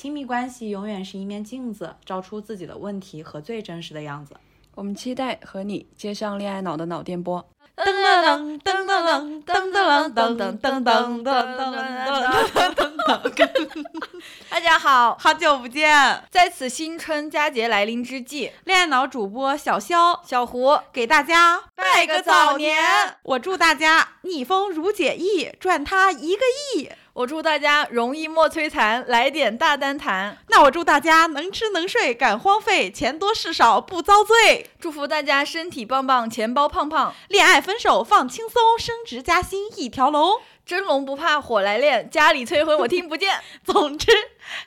亲密关系永远是一面镜子，照出自己的问题和最真实的样子。我们期待和你接上恋爱脑的脑电波。噔噔噔噔噔噔噔噔噔噔噔噔噔噔噔。大家好，好久不见！在此新春佳节来临之际，恋爱脑主播小肖、小胡给大家拜个早年。我祝大家逆风如解意，赚他一个亿。我祝大家容易莫摧残，来点大单谈。那我祝大家能吃能睡，敢荒废，钱多事少不遭罪。祝福大家身体棒棒，钱包胖胖，恋爱分手放轻松，升职加薪一条龙。真龙不怕火来炼，家里催婚我听不见。总之，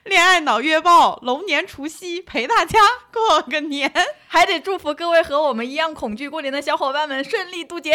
恋爱脑月报龙年除夕陪大家过个年，还得祝福各位和我们一样恐惧过年的小伙伴们顺利渡劫。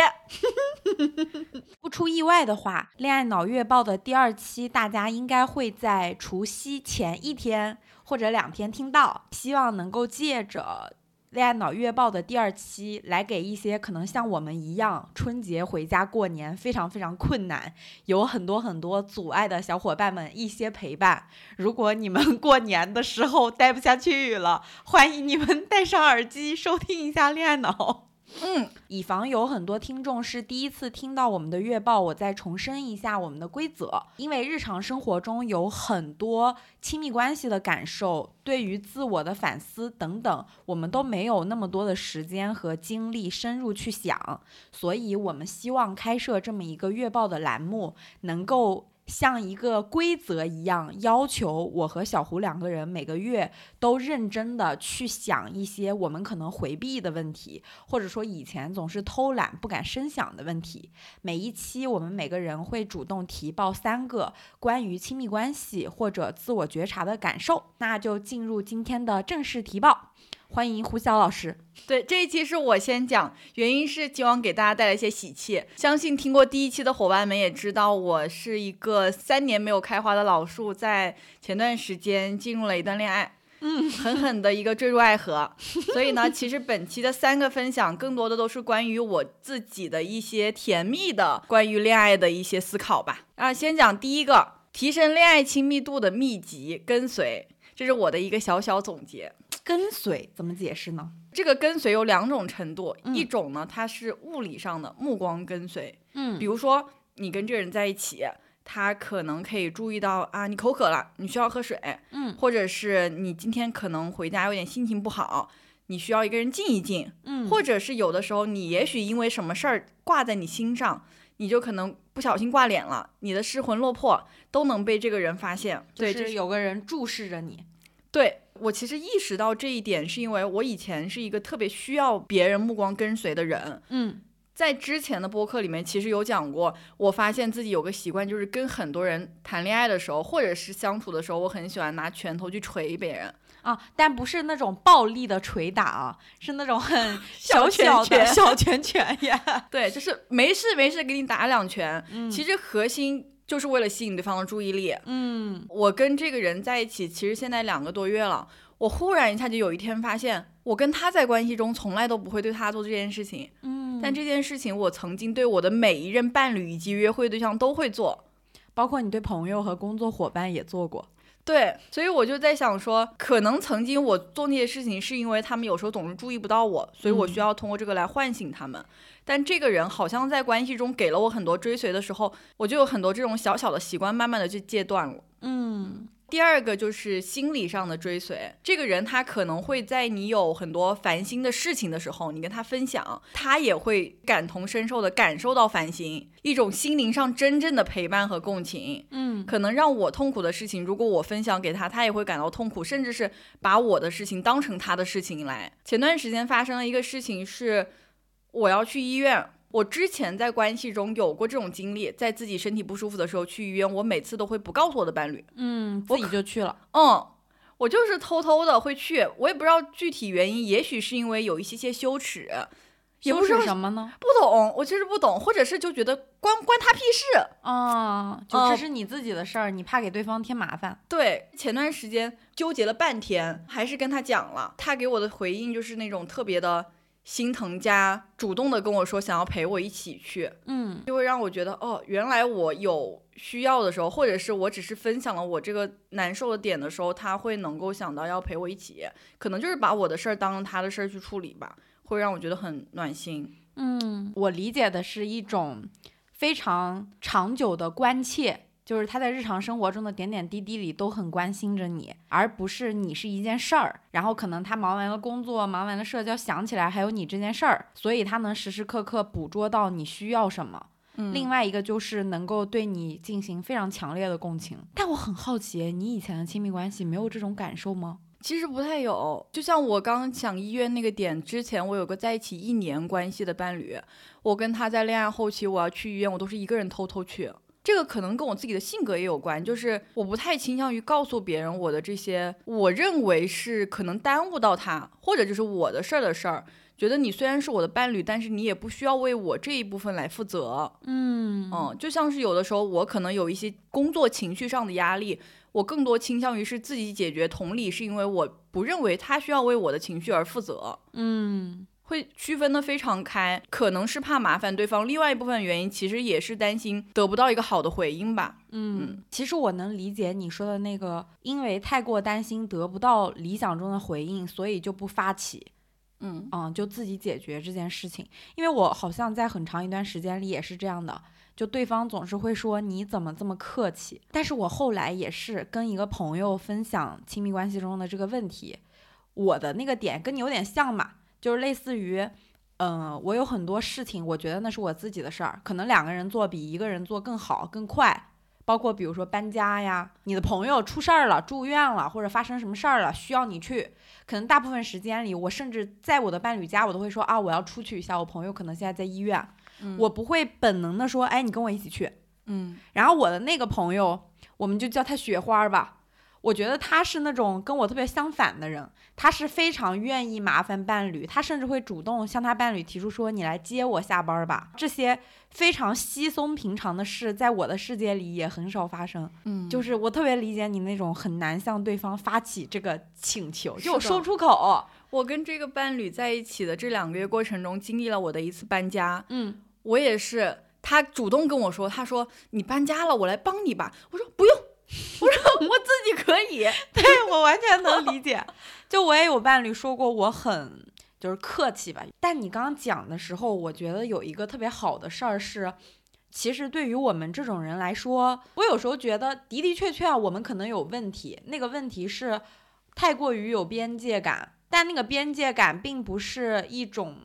不出意外的话，恋爱脑月报的第二期大家应该会在除夕前一天或者两天听到，希望能够借着。恋爱脑月报的第二期，来给一些可能像我们一样春节回家过年非常非常困难，有很多很多阻碍的小伙伴们一些陪伴。如果你们 过年的时候待不下去了，欢迎你们戴上耳机收听一下恋爱脑。嗯，以防有很多听众是第一次听到我们的月报，我再重申一下我们的规则。因为日常生活中有很多亲密关系的感受，对于自我的反思等等，我们都没有那么多的时间和精力深入去想，所以我们希望开设这么一个月报的栏目，能够。像一个规则一样，要求我和小胡两个人每个月都认真的去想一些我们可能回避的问题，或者说以前总是偷懒不敢深想的问题。每一期我们每个人会主动提报三个关于亲密关系或者自我觉察的感受。那就进入今天的正式提报。欢迎胡晓老师。对，这一期是我先讲，原因是希望给大家带来一些喜气。相信听过第一期的伙伴们也知道，我是一个三年没有开花的老树，在前段时间进入了一段恋爱，嗯，狠狠的一个坠入爱河。所以呢，其实本期的三个分享，更多的都是关于我自己的一些甜蜜的关于恋爱的一些思考吧。啊，先讲第一个，提升恋爱亲密度的秘籍，跟随。这是我的一个小小总结。跟随怎么解释呢？这个跟随有两种程度，一种呢，它是物理上的目光跟随，嗯，比如说你跟这个人在一起，他可能可以注意到啊，你口渴了，你需要喝水，嗯，或者是你今天可能回家有点心情不好，你需要一个人静一静，嗯，或者是有的时候你也许因为什么事儿挂在你心上，你就可能不小心挂脸了，你的失魂落魄都能被这个人发现，对，就是有个人注视着你，对。我其实意识到这一点，是因为我以前是一个特别需要别人目光跟随的人。嗯，在之前的播客里面，其实有讲过，我发现自己有个习惯，就是跟很多人谈恋爱的时候，或者是相处的时候，我很喜欢拿拳头去捶别人啊，但不是那种暴力的捶打啊，是那种很 小小的拳小拳拳呀。对，就是没事没事给你打两拳。嗯，其实核心。就是为了吸引对方的注意力。嗯，我跟这个人在一起，其实现在两个多月了。我忽然一下就有一天发现，我跟他在关系中从来都不会对他做这件事情。嗯，但这件事情我曾经对我的每一任伴侣以及约会对象都会做，包括你对朋友和工作伙伴也做过。对，所以我就在想说，可能曾经我做那些事情，是因为他们有时候总是注意不到我，所以我需要通过这个来唤醒他们。但这个人好像在关系中给了我很多追随的时候，我就有很多这种小小的习惯，慢慢的就戒断了。嗯，第二个就是心理上的追随，这个人他可能会在你有很多烦心的事情的时候，你跟他分享，他也会感同身受的感受到烦心，一种心灵上真正的陪伴和共情。嗯可能让我痛苦的事情，如果我分享给他，他也会感到痛苦，甚至是把我的事情当成他的事情来。前段时间发生了一个事情是，我要去医院。我之前在关系中有过这种经历，在自己身体不舒服的时候去医院，我每次都会不告诉我的伴侣，嗯，自己就去了。嗯，我就是偷偷的会去，我也不知道具体原因，也许是因为有一些些羞耻，也羞耻什么呢？不懂，我就是不懂，或者是就觉得关关他屁事。啊，就哦这是你自己的事儿，你怕给对方添麻烦。对，前段时间纠结了半天，还是跟他讲了，他给我的回应就是那种特别的心疼加主动的跟我说想要陪我一起去，嗯就会让我觉得哦，原来我有需要的时候，或者是我只是分享了我这个难受的点的时候，他会能够想到要陪我一起，可能就是把我的事儿当成他的事儿去处理吧，会让我觉得很暖心。嗯，我理解的是一种非常长久的关切。就是他在日常生活中的点点滴滴里都很关心着你，而不是你是一件事儿。然后可能他忙完了工作，忙完了社交，想起来还有你这件事儿，所以他能时时刻刻捕捉到你需要什么。嗯另外一个就是能够对你进行非常强烈的共情。但我很好奇，你以前的亲密关系没有这种感受吗？其实不太有，就像我刚刚讲医院那个点，之前我有个在一起一年关系的伴侣，我跟他在恋爱后期，我要去医院，我都是一个人偷偷去。这个可能跟我自己的性格也有关，就是我不太倾向于告诉别人我的这些，我认为是可能耽误到他，或者就是我的事儿的事儿。觉得你虽然是我的伴侣，但是你也不需要为我这一部分来负责。嗯嗯，就像是有的时候我可能有一些工作情绪上的压力，我更多倾向于是自己解决。同理，是因为我不认为他需要为我的情绪而负责，嗯会区分的非常开。可能是怕麻烦对方，另外一部分原因其实也是担心得不到一个好的回应吧。嗯，其实我能理解你说的那个，因为太过担心得不到理想中的回应，所以就不发起，嗯嗯，就自己解决这件事情。因为我好像在很长一段时间里也是这样的，就对方总是会说你怎么这么客气。但是我后来也是跟一个朋友分享亲密关系中的这个问题，我的那个点跟你有点像嘛，就是类似于。嗯，我有很多事情，我觉得那是我自己的事儿，可能两个人做比一个人做更好、更快。包括比如说搬家呀，你的朋友出事儿了、住院了，或者发生什么事儿了，需要你去。可能大部分时间里，我甚至在我的伴侣家，我都会说啊，我要出去一下。我朋友可能现在在医院，嗯我不会本能的说，哎，你跟我一起去。嗯然后我的那个朋友，我们就叫他雪花儿吧。我觉得他是那种跟我特别相反的人，他是非常愿意麻烦伴侣，他甚至会主动向他伴侣提出说：“你来接我下班吧。”这些非常稀松平常的事，在我的世界里也很少发生。嗯，就是我特别理解你那种很难向对方发起这个请求，就我说出口。我跟这个伴侣在一起的这两个月过程中，经历了我的一次搬家。嗯，我也是，他主动跟我说，他说你搬家了，我来帮你吧。我说不用，我说我自己可以。对我完全能理解。就我也有伴侣说过我很就是客气吧，但你刚刚讲的时候，我觉得有一个特别好的事儿是，其实对于我们这种人来说，我有时候觉得的的确确我们可能有问题，那个问题是太过于有边界感，但那个边界感并不是一种。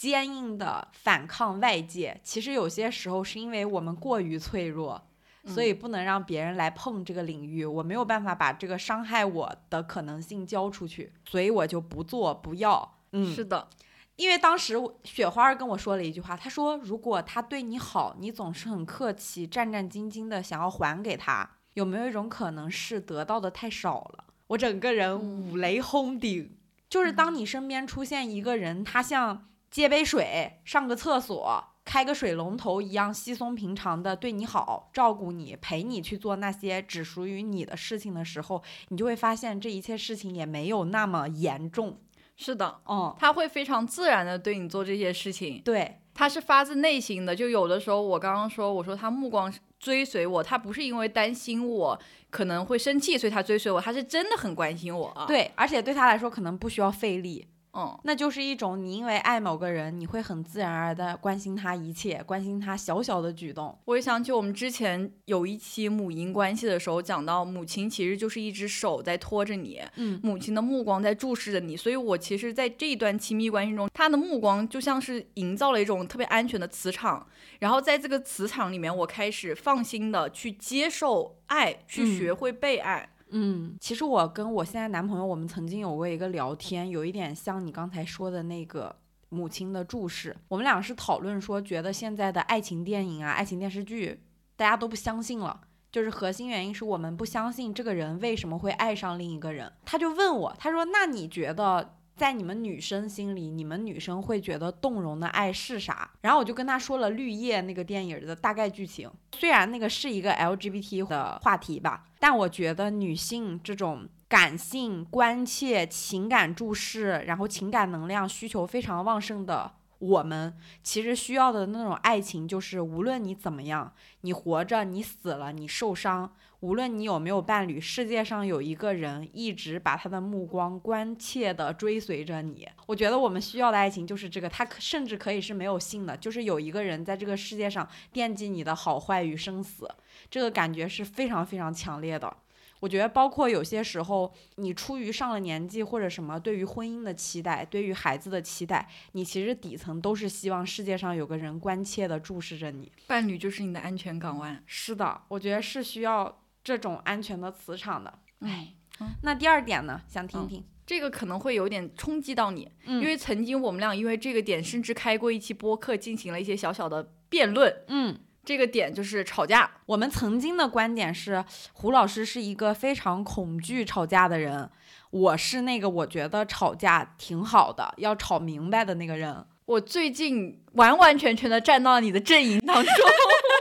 坚硬的反抗外界，其实有些时候是因为我们过于脆弱，所以不能让别人来碰这个领域，我没有办法把这个伤害我的可能性交出去，所以我就不做不要。嗯，是的，因为当时雪花儿跟我说了一句话，她说如果他对你好，你总是很客气、战战兢兢的想要还给他，有没有一种可能是得到的太少了？我整个人五雷轰顶，就是当你身边出现一个人，他像接杯水、上个厕所、开个水龙头一样稀松平常的对你好、照顾你、陪你去做那些只属于你的事情的时候，你就会发现这一切事情也没有那么严重。是的，嗯，他会非常自然的对你做这些事情，对，他是发自内心的。就有的时候，我刚刚说，我说他目光追随我，他不是因为担心我可能会生气，所以他追随我，他是真的很关心我。，对，而且对他来说可能不需要费力，嗯，那就是一种你因为爱某个人，你会很自然而然的关心他一切，关心他小小的举动。我也想起我们之前有一期母婴关系的时候，讲到母亲其实就是一只手在拖着你，嗯母亲的目光在注视着你，所以我其实，在这一段亲密关系中，她的目光就像是营造了一种特别安全的磁场，然后在这个磁场里面，我开始放心的去接受爱，去嗯学会被爱。嗯，嗯其实我跟我现在男朋友，我们曾经有过一个聊天，有一点像你刚才说的那个母亲的注视。我们俩是讨论说，觉得现在的爱情电影啊、爱情电视剧，大家都不相信了。就是核心原因是我们不相信这个人为什么会爱上另一个人。他就问我，他说：“那你觉得在你们女生心里，你们女生会觉得动容的爱是啥？”然后我就跟他说了《绿叶》那个电影的大概剧情。虽然那个是一个 LGBT 的话题吧，但我觉得女性这种感性、关切、情感注视，然后情感能量需求非常旺盛的我们，其实需要的那种爱情，就是无论你怎么样，你活着，你死了，你受伤，无论你有没有伴侣，世界上有一个人一直把他的目光关切地追随着你。我觉得我们需要的爱情就是这个，他甚至可以是没有性的，就是有一个人在这个世界上惦记你的好坏与生死，这个感觉是非常非常强烈的。我觉得，包括有些时候，你出于上了年纪或者什么，对于婚姻的期待，对于孩子的期待，你其实底层都是希望世界上有个人关切的注视着你。伴侣就是你的安全港湾。是的，我觉得是需要这种安全的磁场的。哎，那第二点呢，想听听。这个可能会有点冲击到你，嗯因为曾经我们俩因为这个点甚至开过一期播客，进行了一些小小的辩论。嗯，这个点就是吵架。我们曾经的观点是，胡老师是一个非常恐惧吵架的人，我是那个我觉得吵架挺好的，要吵明白的那个人。我最近完完全全的站到你的阵营当中，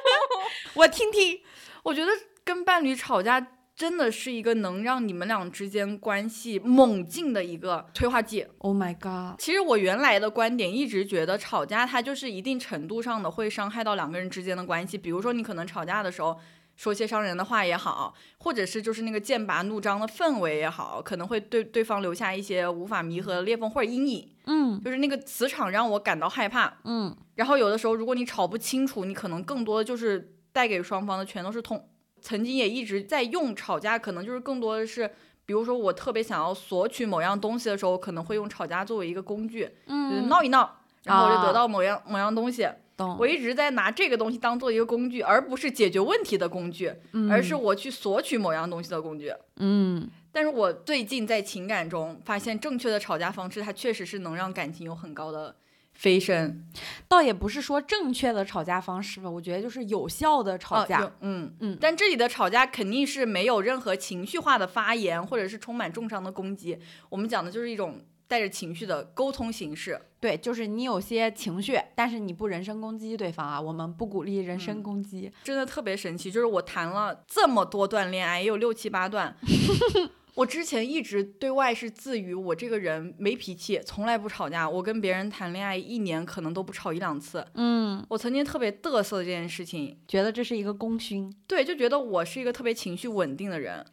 我听听。我觉得跟伴侣吵架真的是一个能让你们俩之间关系猛进的一个催化剂。Oh my god！其实我原来的观点一直觉得吵架它就是一定程度上的会伤害到两个人之间的关系，比如说你可能吵架的时候。说些伤人的话也好，或者是就是那个剑拔弩张的氛围也好，可能会对对方留下一些无法弥合的裂缝或者阴影。嗯就是那个磁场让我感到害怕。嗯然后有的时候，如果你吵不清楚，你可能更多的就是带给双方的全都是痛。曾经也一直在用吵架，可能就是更多的是，比如说我特别想要索取某样东西的时候，可能会用吵架作为一个工具，就是嗯，闹一闹，然后我就得啊到某样、某样东西。懂。我一直在拿这个东西当做一个工具，而不是解决问题的工具，而是我去索取某样东西的工具。嗯但是我最近在情感中发现，正确的吵架方式，它确实是能让感情有很高的飞升。倒也不是说正确的吵架方式吧，我觉得就是有效的吵架。嗯嗯但这里的吵架肯定是没有任何情绪化的发言，或者是充满重伤的攻击。我们讲的就是一种带着情绪的沟通形式。对，就是你有些情绪，但是你不人身攻击对方啊，我们不鼓励人身嗯攻击。真的特别神奇，就是我谈了这么多段恋爱，也有六七八段。我之前一直对外是自诩我这个人没脾气，从来不吵架。我跟别人谈恋爱一年可能都不吵一两次。嗯，我曾经特别嘚瑟这件事情，觉得这是一个功勋。对，就觉得我是一个特别情绪稳定的人。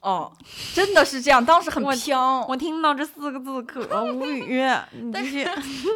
哦，真的是这样，当时很我飘。我听到这四个字可无语。但是。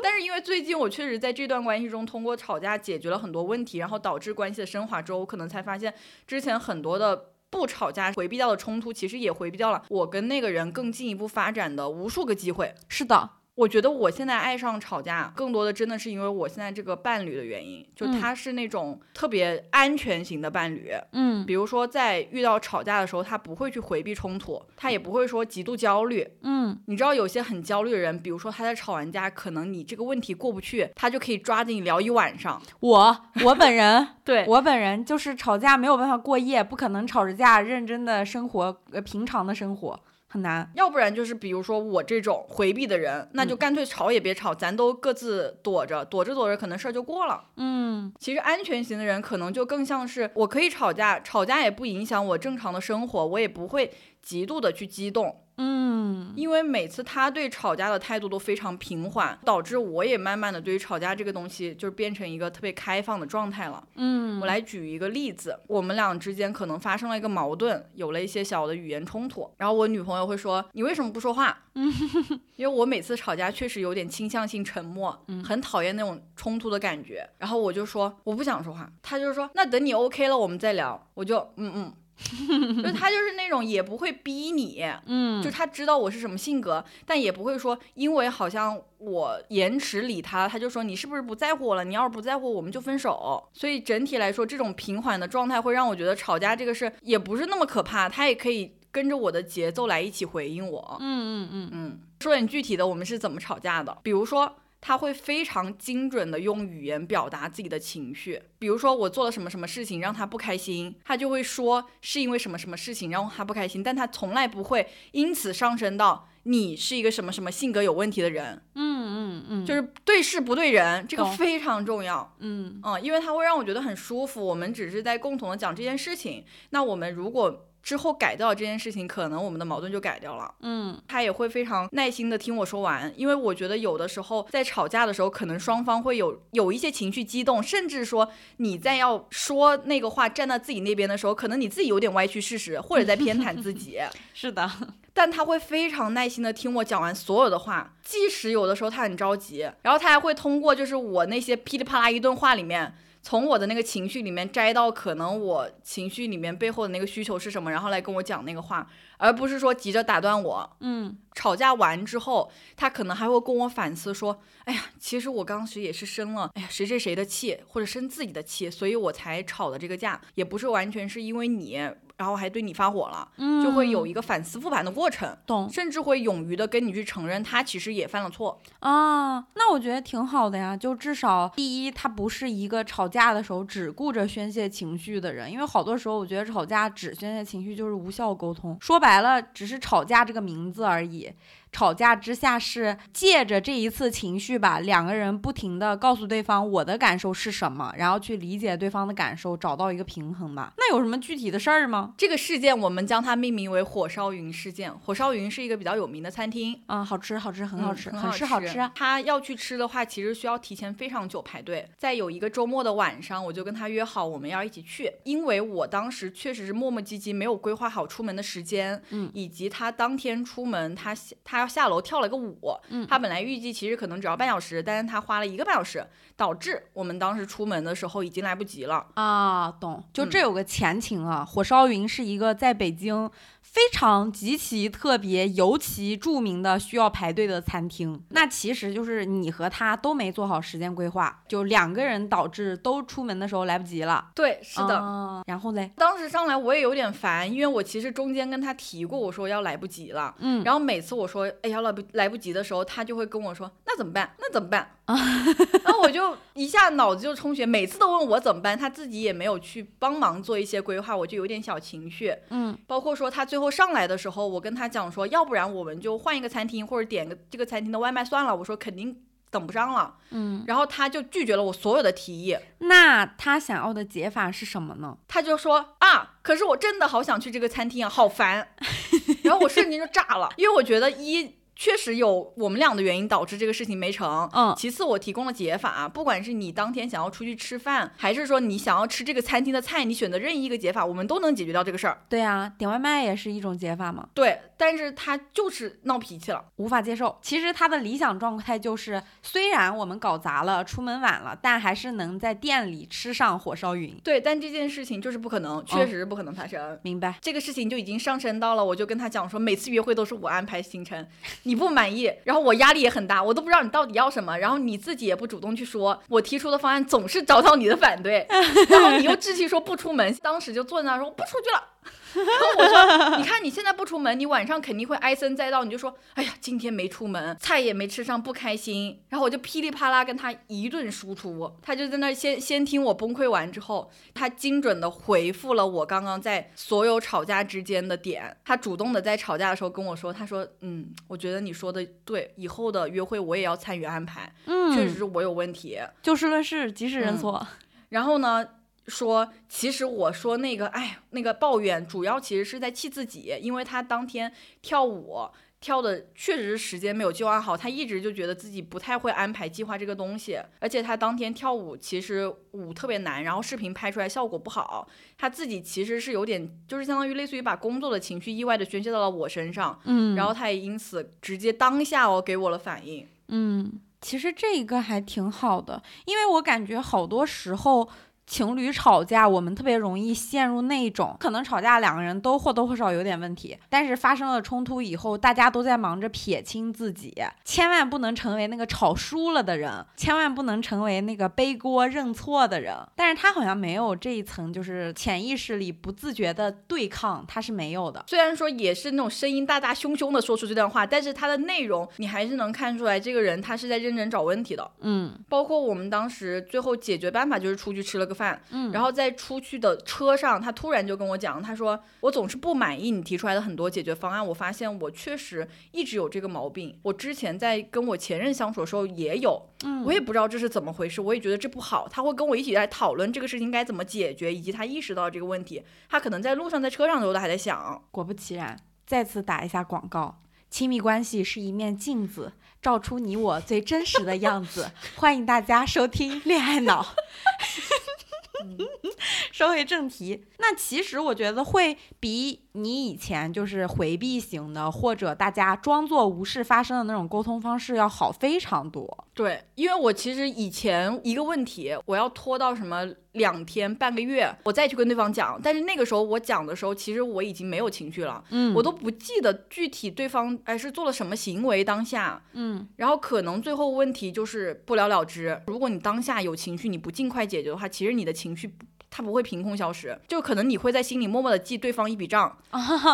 但是因为最近我确实在这段关系中通过吵架解决了很多问题，然后导致关系的升华之后，我可能才发现之前很多的不吵架回避掉的冲突，其实也回避掉了我跟那个人更进一步发展的无数个机会。是的，我觉得我现在爱上吵架，更多的真的是因为我现在这个伴侣的原因，就嗯他是那种特别安全型的伴侣。嗯比如说在遇到吵架的时候，他不会去回避冲突，他也不会说极度焦虑。嗯，你知道有些很焦虑的人，比如说他在吵完架，可能你这个问题过不去，他就可以抓着你聊一晚上。我我本人，对我本人就是吵架没有办法过夜，不可能吵着架认真的生活，呃，平常的生活很难。要不然就是比如说我这种回避的人，那就干脆吵也别吵，咱都各自躲着，躲着躲着，可能事儿就过了。嗯其实安全型的人可能就更像是我可以吵架，吵架也不影响我正常的生活，我也不会极度的去激动。嗯因为每次他对吵架的态度都非常平缓，导致我也慢慢的对于吵架这个东西就变成一个特别开放的状态了。嗯我来举一个例子，我们俩之间可能发生了一个矛盾，有了一些小的语言冲突，然后我女朋友会说：“你为什么不说话？” 因为我每次吵架确实有点倾向性沉默，很讨厌那种冲突的感觉。然后我就说我不想说话，他就说那等你 OK 了我们再聊。我就嗯嗯。就他就是那种也不会逼你，嗯，就他知道我是什么性格，但也不会说因为好像我延迟理他，他就说你是不是不在乎我了？你要是不在乎，我们就分手。所以整体来说，这种平缓的状态会让我觉得吵架这个事也不是那么可怕，他也可以跟着我的节奏来一起回应我。嗯嗯嗯嗯，说点具体的，我们是怎么吵架的？比如说。他会非常精准的用语言表达自己的情绪，比如说我做了什么什么事情让他不开心，他就会说是因为什么什么事情让他不开心，但他从来不会因此上升到你是一个什么什么性格有问题的人，嗯嗯嗯，就是对事不对人，这个非常重要。嗯嗯，因为他会让我觉得很舒服。我们只是在共同的讲这件事情，那我们如果之后改掉这件事情，可能我们的矛盾就改掉了。嗯他也会非常耐心的听我说完，因为我觉得有的时候在吵架的时候，可能双方会有有一些情绪激动，甚至说你在要说那个话站到自己那边的时候，可能你自己有点歪曲事实，或者在偏袒自己。是的，但他会非常耐心的听我讲完所有的话，即使有的时候他很着急，然后他还会通过就是我那些噼里啪啦一顿话里面，从我的那个情绪里面摘到可能我情绪里面背后的那个需求是什么，然后来跟我讲那个话，而不是说急着打断我。嗯吵架完之后，他可能还会跟我反思说：“哎呀，其实我当时也是生了哎呀谁谁谁的气，或者生自己的气，所以我才吵的这个架，也不是完全是因为你，然后还对你发火了，嗯，就会有一个反思复盘的过程。”懂甚至会勇于的跟你去承认他其实也犯了错。啊，那我觉得挺好的呀。就至少第一，他不是一个吵架的时候只顾着宣泄情绪的人，因为好多时候我觉得吵架只宣泄情绪就是无效沟通，说白了只是吵架这个名字而已。吵架之下是借着这一次情绪吧，两个人不停的告诉对方我的感受是什么，然后去理解对方的感受，找到一个平衡吧。那有什么具体的事儿吗？这个事件我们将它命名为火烧云事件。火烧云是一个比较有名的餐厅，啊，好吃，好吃，很好嗯吃，很很是好吃啊。他要去吃的话，其实需要提前非常久排队。在有一个周末的晚上，我就跟他约好我们要一起去，因为我当时确实是磨磨唧唧，没有规划好出门的时间，嗯以及他当天出门，他下他要下楼跳了个舞，嗯他本来预计其实可能只要半小时，但是他花了一个半小时，导致我们当时出门的时候已经来不及了。啊，懂。就嗯这有个前情啊，火烧云是一个在北京非常极其特别、尤其著名的需要排队的餐厅。那其实就是你和他都没做好时间规划，就两个人导致都出门的时候来不及了。对，是的。啊然后嘞，当时上来我也有点烦，因为我其实中间跟他提过，我说要来不及了。嗯，然后每次我说哎呀来不来不及的时候，他就会跟我说那怎么办？那怎么办？然后我就一下脑子就充血，每次都问我怎么办，他自己也没有去帮忙做一些规划，我就有点小情绪。嗯，包括说他最后上来的时候，我跟他讲说，要不然我们就换一个餐厅，或者点个这个餐厅的外卖算了。我说肯定等不上了。嗯，然后他就拒绝了我所有的提议，那他想要的解法是什么呢？他就说啊，可是我真的好想去这个餐厅啊，好烦。然后我瞬间就炸了，因为我觉得一确实有我们俩的原因导致这个事情没成。嗯其次，我提供了解法，不管是你当天想要出去吃饭，还是说你想要吃这个餐厅的菜，你选择任意一个解法，我们都能解决掉这个事儿。对啊，点外卖也是一种解法嘛，对，但是他就是闹脾气了。无法接受。其实他的理想状态就是，虽然我们搞砸了，出门晚了，但还是能在店里吃上火烧云。对，但这件事情就是不可能，确实是不可能发生。明白？这个事情就已经上升到了，我就跟他讲说，每次约会都是我安排行程，你不满意，然后我压力也很大，我都不知道你到底要什么，然后你自己也不主动去说，我提出的方案总是遭到你的反对，然后你又置气说不出门，当时就坐在那说我不出去了。然后我说，你看你现在不出门，你晚上肯定会唉声载道，你就说，哎呀，今天没出门，菜也没吃上，不开心。然后我就噼里啪啦跟他一顿输出，他就在那先先听我崩溃完之后，他精准的回复了我刚刚在所有吵架之间的点。他主动的在吵架的时候跟我说，他说，嗯，我觉得你说的对，以后的约会我也要参与安排，嗯，确实是我有问题。就事论事，及时认错。然后呢，说，其实我说那个，哎，那个抱怨主要其实是在气自己，因为他当天跳舞。跳的确实是时间没有计划好，他一直就觉得自己不太会安排计划这个东西，而且他当天跳舞其实舞特别难，然后视频拍出来效果不好，他自己其实是有点就是相当于类似于把工作的情绪意外的宣泄到了我身上，嗯然后他也因此直接当下哦给我了反应，嗯，其实这个还挺好的，因为我感觉好多时候。情侣吵架，我们特别容易陷入那种，可能吵架两个人都或多或少有点问题，但是发生了冲突以后，大家都在忙着撇清自己，千万不能成为那个吵输了的人，千万不能成为那个背锅认错的人。但是他好像没有这一层，就是潜意识里不自觉的对抗，他是没有的。虽然说也是那种声音大大凶凶的说出这段话，但是他的内容你还是能看出来这个人他是在认真找问题的。嗯包括我们当时最后解决办法就是出去吃了个饭，嗯，然后在出去的车上，他突然就跟我讲，他说我总是不满意你提出来的很多解决方案，我发现我确实一直有这个毛病，我之前在跟我前任相处的时候也有，嗯我也不知道这是怎么回事，我也觉得这不好，他会跟我一起来讨论这个事情该怎么解决，以及他意识到这个问题，他可能在路上在车上的时候都还在想，果不其然，再次打一下广告。亲密关系是一面镜子，照出你我最真实的样子。欢迎大家收听《恋爱脑》。说回正题，那其实我觉得会比你以前就是回避型的，或者大家装作无事发生的那种沟通方式要好非常多。对，因为我其实以前一个问题，我要拖到什么两天、半个月，我再去跟对方讲。但是那个时候我讲的时候，其实我已经没有情绪了，嗯我都不记得具体对方哎是做了什么行为当下，嗯然后可能最后问题就是不了了之。如果你当下有情绪，你不尽快解决的话，其实你的情绪不。它不会凭空消失，就可能你会在心里默默的记对方一笔账，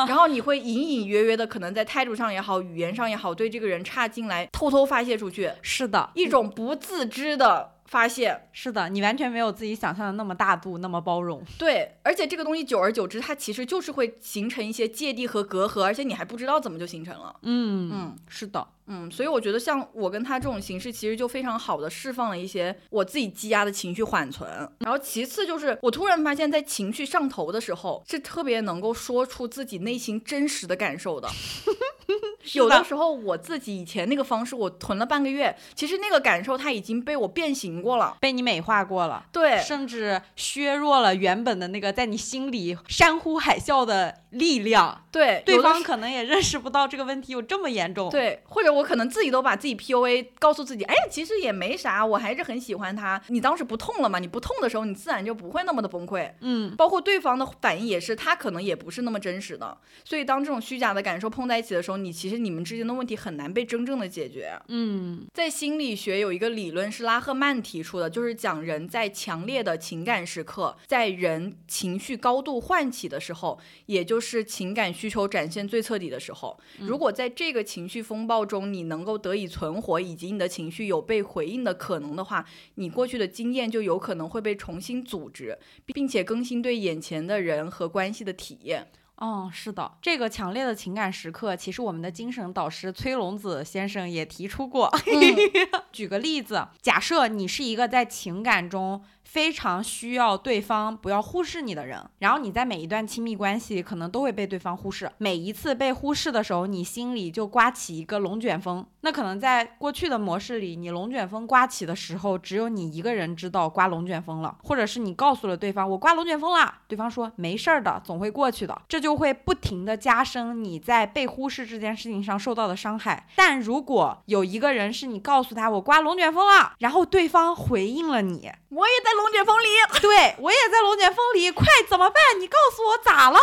然后你会隐隐约约的可能在态度上也好，语言上也好，对这个人差劲来偷偷发泄出去，是的，一种不自知的发泄。是的，你完全没有自己想象的那么大度，那么包容。对，而且这个东西久而久之，它其实就是会形成一些芥蒂和隔阂，而且你还不知道怎么就形成了。嗯嗯是的，嗯，所以我觉得像我跟他这种形式，其实就非常好的释放了一些我自己积压的情绪缓存。然后其次就是我突然发现，在情绪上头的时候，是特别能够说出自己内心真实的感受的。有的时候我自己以前那个方式，我囤了半个月，其实那个感受它已经被我变形过了。被你美化过了。对，甚至削弱了原本的那个在你心里山呼海啸的力量，对，对方可能也认识不到这个问题有这么严重。，对，或者我可能自己都把自己 PUA，告诉自己，哎，其实也没啥，我还是很喜欢他。你当时不痛了嘛？你不痛的时候，你自然就不会那么的崩溃。嗯，包括对方的反应也是，他可能也不是那么真实的。所以当这种虚假的感受碰在一起的时候，你其实你们之间的问题很难被真正的解决。嗯在心理学有一个理论是拉赫曼提出的，就是讲人在强烈的情感时刻，在人情绪高度唤起的时候，也就是情感需求展现最彻底的时候。如果在这个情绪风暴中，你能够得以存活，以及你的情绪有被回应的可能的话，你过去的经验就有可能会被重新组织，并且更新对眼前的人和关系的体验。哦，是的，这个强烈的情感时刻，其实我们的精神导师崔龙子先生也提出过。举个例子，假设你是一个在情感中非常需要对方不要忽视你的人，然后你在每一段亲密关系可能都会被对方忽视，每一次被忽视的时候，你心里就刮起一个龙卷风。那可能在过去的模式里，你龙卷风刮起的时候，只有你一个人知道刮龙卷风了，或者是你告诉了对方我刮龙卷风啦，对方说没事儿的，总会过去的，这就会不停的加深你在被忽视这件事情上受到的伤害。但如果有一个人是你告诉他我刮龙卷风了，然后对方回应了你，我也在龙卷风里，对我也在龙卷风里，快怎么办？你告诉我咋了？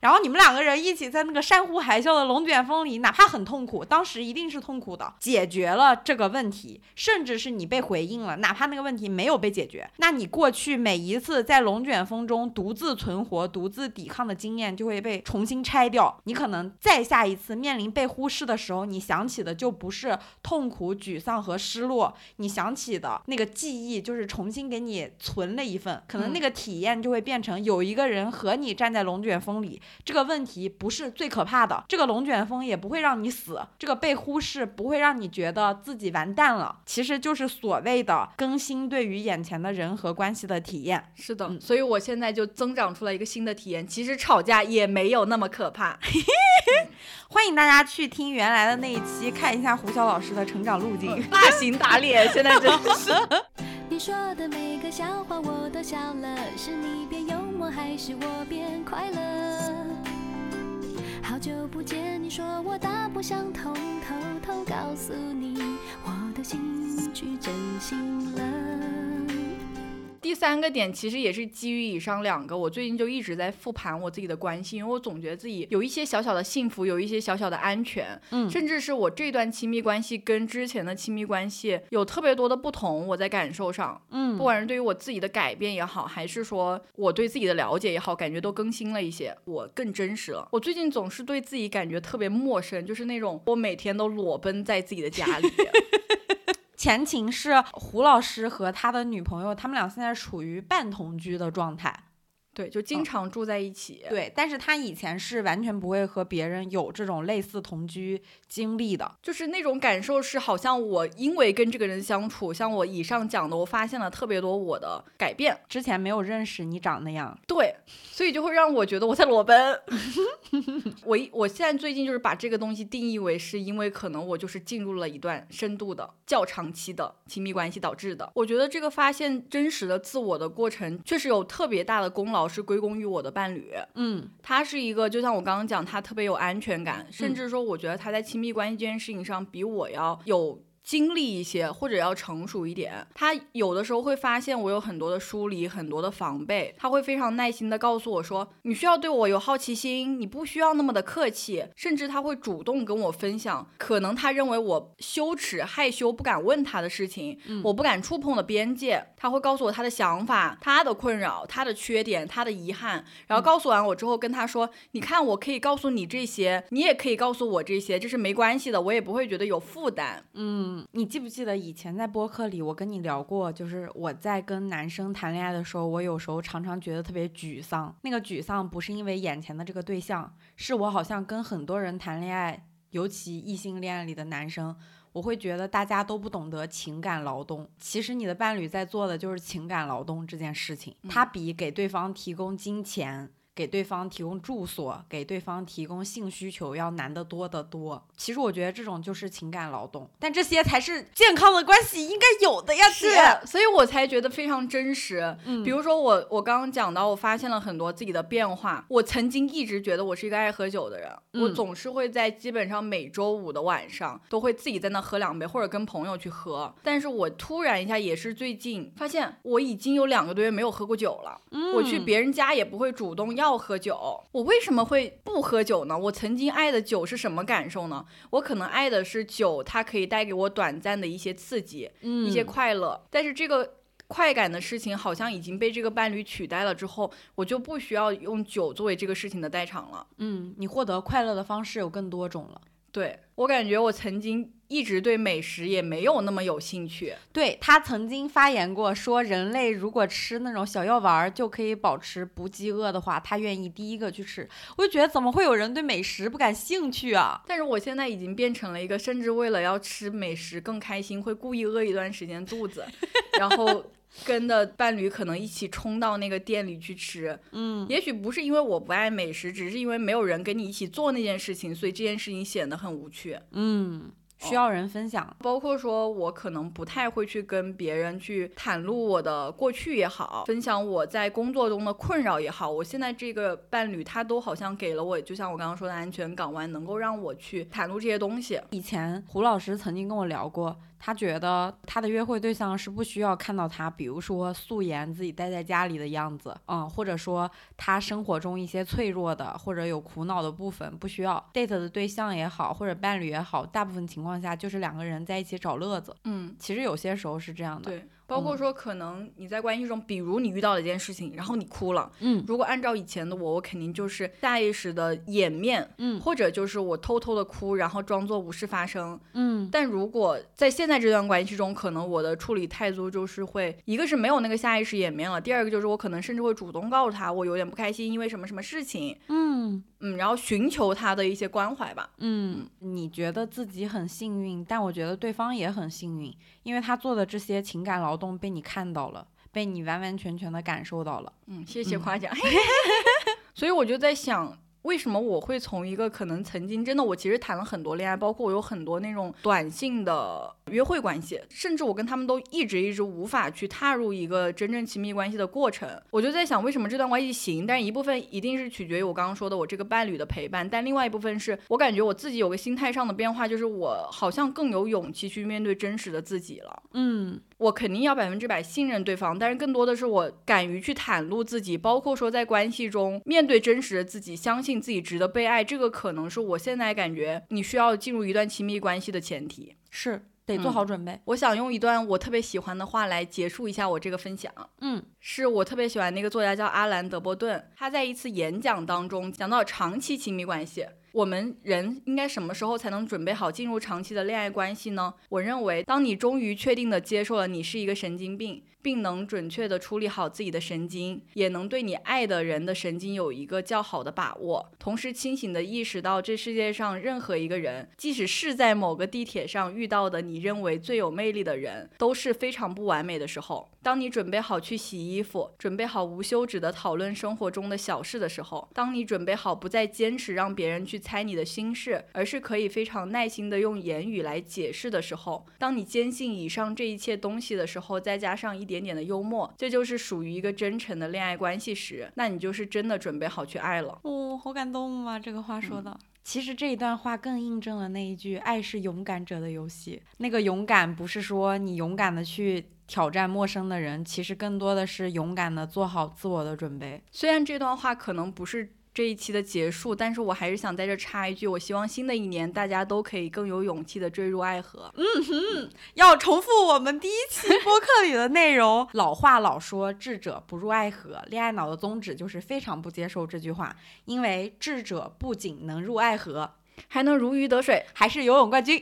然后你们两个人一起在那个山呼海啸的龙卷风里，哪怕很痛苦，当时一定是痛苦的，解决了这个问题，甚至是你被回应了，哪怕那个问题没有被解决，那你过去每一次在龙卷风中独自存活、独自抵抗的经验就会被重新拆掉。你可能再下一次面临被忽视的时候，你想起的就不是痛苦、沮丧和失落，你想起的那个记忆就是重新给你存了一份，可能那个体验就会变成有一个人和你站在龙卷风里，这个问题不是最可怕的，这个龙卷风也不会让你死，这个被忽视不会让你觉得自己完蛋了，其实就是所谓的更新对于眼前的人和关系的体验。是的，嗯所以我现在就增长出来一个新的体验，其实吵架也没有那么可怕。欢迎大家去听原来的那一期，看一下胡晓老师的成长路径。大型打脸，现在真是。你说的每个笑话我都笑了，是你变幽默还是我变快乐？好久不见，你说我大不相同，偷偷告诉你，我的兴趣真心了。第三个点其实也是基于以上两个，我最近就一直在复盘我自己的关系，因为我总觉得自己有一些小小的幸福，有一些小小的安全，嗯甚至是我这段亲密关系跟之前的亲密关系有特别多的不同，我在感受上，嗯不管是对于我自己的改变也好，还是说我对自己的了解也好，感觉都更新了一些，我更真实了。我最近总是对自己感觉特别陌生，就是那种我每天都裸奔在自己的家里。前情是胡老师和他的女朋友，他们俩现在处于半同居的状态。对，就经常住在一起。对，但是他以前是完全不会和别人有这种类似同居经历的。就是那种感受是，好像我因为跟这个人相处，像我以上讲的，我发现了特别多我的改变，之前没有认识你长那样，对，所以就会让我觉得我在裸奔。我一我现在最近就是把这个东西定义为是因为可能我就是进入了一段深度的较长期的亲密关系导致的。我觉得这个发现真实的自我的过程，确实有特别大的功劳是归功于我的伴侣。嗯他是一个，就像我刚刚讲，他特别有安全感，甚至说，我觉得他在亲密关系这件事情上比我要有。经历一些，或者要成熟一点。他有的时候会发现我有很多的疏离，很多的防备，他会非常耐心的告诉我说：“你需要对我有好奇心，你不需要那么的客气。”甚至他会主动跟我分享，可能他认为我羞耻、害羞、不敢问他的事情，我不敢触碰的边界。他会告诉我他的想法、他的困扰、他的缺点、他的遗憾，然后告诉完我之后，跟他说：“你看，我可以告诉你这些，你也可以告诉我这些，这是没关系的，我也不会觉得有负担。”嗯，你记不记得以前在播客里我跟你聊过，就是我在跟男生谈恋爱的时候，我有时候常常觉得特别沮丧。那个沮丧不是因为眼前的这个对象，是我好像跟很多人谈恋爱，尤其异性恋里的男生。我会觉得大家都不懂得情感劳动，其实你的伴侣在做的就是情感劳动这件事情，他比给对方提供金钱、给对方提供住所、给对方提供性需求要难得多得多。其实我觉得这种就是情感劳动，但这些才是健康的关系应该有的呀，是姐。，所以我才觉得非常真实。嗯比如说我，我刚刚讲到，我发现了很多自己的变化。我曾经一直觉得我是一个爱喝酒的人，我嗯总是会在基本上每周五的晚上都会自己在那喝两杯，或者跟朋友去喝。但是我突然一下也是最近发现，我已经有两个多月没有喝过酒了。嗯我去嗯别人家也不会主动要喝酒。我为什么会不喝酒呢？我曾经爱的酒是什么感受呢？我可能爱的是酒，它可以带给我短暂的一些刺激，一些嗯快乐。但是这个快感的事情好像已经被这个伴侣取代了之后，我就不需要用酒作为这个事情的代偿了。嗯，你获得快乐的方式有更多种了。对我感觉我曾经一直对美食也没有那么有兴趣。对他曾经发言过，说人类如果吃那种小药丸儿就可以保持不饥饿的话，他愿意第一个去吃。我就觉得怎么会有人对美食不感兴趣啊？但是我现在已经变成了一个，甚至为了要吃美食更开心，会故意饿一段时间肚子，然后跟的伴侣可能一起冲到那个店里去吃。嗯，也许不是因为我不爱美食，只是因为没有人跟你一起做那件事情，所以这件事情显得很无趣。嗯，需要人分享。包括说，我可能不太会去跟别人去袒露我的过去也好，分享我在工作中的困扰也好。我现在这个伴侣，他都好像给了我，就像我刚刚说的安全港湾，能够让我去袒露这些东西。以前胡老师曾经跟我聊过，他觉得他的约会对象是不需要看到他，比如说素颜自己待在家里的样子，嗯，或者说他生活中一些脆弱的或者有苦恼的部分，不需要 date 的对象也好，或者伴侣也好，大部分情况下就是两个人在一起找乐子。嗯，其实有些时候是这样的。对包括说可能你在关系中，比如你遇到了一件事情，然后你哭了，嗯。如果按照以前的我，我肯定就是下意识的掩面，嗯。或者就是我偷偷的哭，然后装作无事发生。嗯。但如果在现在这段关系中，可能我的处理态度就是会，一个是没有那个下意识掩面了，第二个就是我可能甚至会主动告诉他我有点不开心，因为什么什么事情，嗯。嗯，然后寻求他的一些关怀吧。嗯，你觉得自己很幸运，但我觉得对方也很幸运，因为他做的这些情感劳动被你看到了，被你完完全全的感受到了。嗯，谢谢嗯夸奖。所以我就在想。为什么我会从一个可能曾经真的我其实谈了很多恋爱，包括我有很多那种短信的约会关系，甚至我跟他们都一直一直无法去踏入一个真正亲密关系的过程。我就在想，为什么这段关系行？但一部分一定是取决于我刚刚说的我这个伴侣的陪伴，但另外一部分是我感觉我自己有个心态上的变化，就是我好像更有勇气去面对真实的自己了。嗯我肯定要百分之百信任对方，但是更多的是我敢于去袒露自己，包括说在关系中面对真实的自己，相信自己值得被爱，这个可能是我现在感觉你需要进入一段亲密关系的前提。是得做嗯好准备。我想用一段我特别喜欢的话来结束一下我这个分享。嗯是我特别喜欢那个作家叫阿兰·德波顿，他在一次演讲当中讲到长期亲密关系。我们人应该什么时候才能准备好进入长期的恋爱关系呢？我认为，当你终于确定的接受了你是一个神经病，并能准确的处理好自己的神经，也能对你爱的人的神经有一个较好的把握，同时清醒的意识到这世界上任何一个人，即使是在某个地铁上遇到的你认为最有魅力的人，都是非常不完美的时候。当你准备好去洗衣服，准备好无休止的讨论生活中的小事的时候，当你准备好不再坚持让别人去猜你的心事，而是可以非常耐心的用言语来解释的时候，当你坚信以上这一切东西的时候，再加上一点点的幽默，这就是属于一个真诚的恋爱关系时，那你就是真的准备好去爱了。哦，好感动啊！这个话说的。其实这一段话更印证了那一句“爱是勇敢者的游戏”。那个勇敢不是说你勇敢的去挑战陌生的人，其实更多的是勇敢的做好自我的准备。虽然这段话可能不是这一期的结束，但是我还是想在这插一句，我希望新的一年大家都可以更有勇气的坠入爱河。嗯哼要重复我们第一期播客里的内容。老话老说，智者不入爱河。恋爱脑的宗旨就是非常不接受这句话，因为智者不仅能入爱河，还能如鱼得水，还是游泳冠军。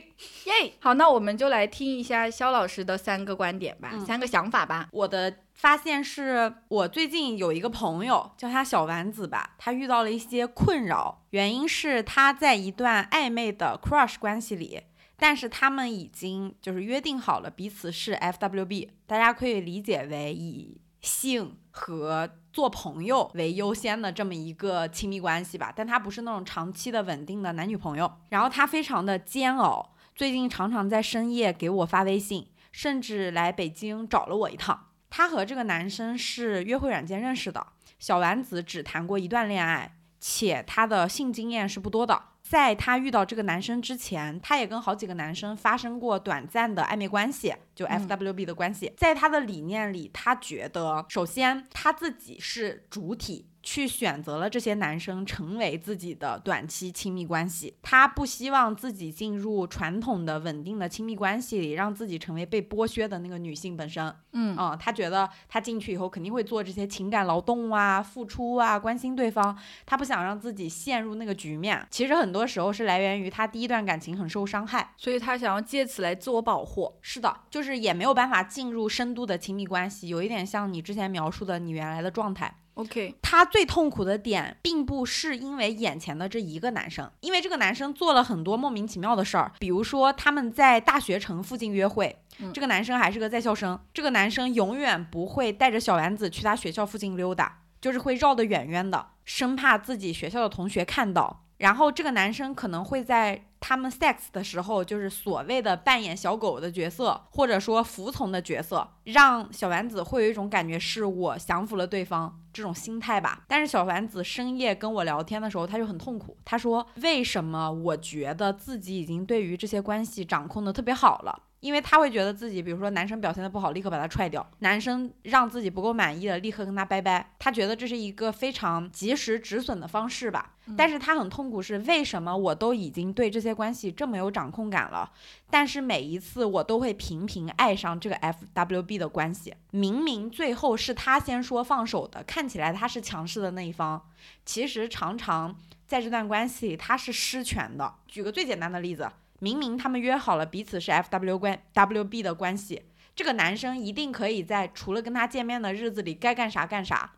耶！好，那我们就来听一下肖老师的三个观点吧，嗯三个想法吧。我的发现是我最近有一个朋友，叫他小丸子吧，他遇到了一些困扰，原因是他在一段暧昧的 crush 关系里。但是他们已经就是约定好了彼此是 FWB，大家可以理解为以性和做朋友为优先的这么一个亲密关系吧。但他不是那种长期的稳定的男女朋友。然后他非常的煎熬，最近常常在深夜给我发微信，甚至来北京找了我一趟。他和这个男生是约会软件认识的，小丸子只谈过一段恋爱，且他的性经验是不多的。在她遇到这个男生之前，她也跟好几个男生发生过短暂的暧昧关系，就嗯 FWB 的关系。在她的理念里，她觉得首先她自己是主体。去选择了这些男生成为自己的短期亲密关系，他不希望自己进入传统的稳定的亲密关系里，让自己成为被剥削的那个女性本身。嗯嗯，他觉得他进去以后肯定会做这些情感劳动啊、付出啊、关心对方，他不想让自己陷入那个局面。其实很多时候是来源于他第一段感情很受伤害。所以他想要借此来自我保护。是的，就是也没有办法进入深度的亲密关系，有一点像你之前描述的你原来的状态。OK，他最痛苦的点，并不是因为眼前的这一个男生，因为这个男生做了很多莫名其妙的事儿，比如说他们在大学城附近约会，嗯这个男生还是个在校生，这个男生永远不会带着小丸子去他学校附近溜达，就是会绕得远远的，生怕自己学校的同学看到。然后这个男生可能会在他们 sex 的时候，就是所谓的扮演小狗的角色，或者说服从的角色，让小丸子会有一种感觉是我降服了对方这种心态吧。但是小丸子深夜跟我聊天的时候，他就很痛苦。他说：“为什么我觉得自己已经对于这些关系掌控的特别好了？”因为他会觉得自己，比如说男生表现的不好，立刻把他踹掉；男生让自己不够满意了，立刻跟他拜拜。他觉得这是一个非常及时止损的方式吧。但是他很痛苦，是为什么我都已经对这些关系这么有掌控感了，但是每一次我都会频频爱上这个 FWB 的关系。明明最后是他先说放手的，看起来他是强势的那一方，其实常常在这段关系里他是失权的。举个最简单的例子。明明他们约好了彼此是 F W 关 W B 的关系，这个男生一定可以在除了跟他见面的日子里该干啥干啥，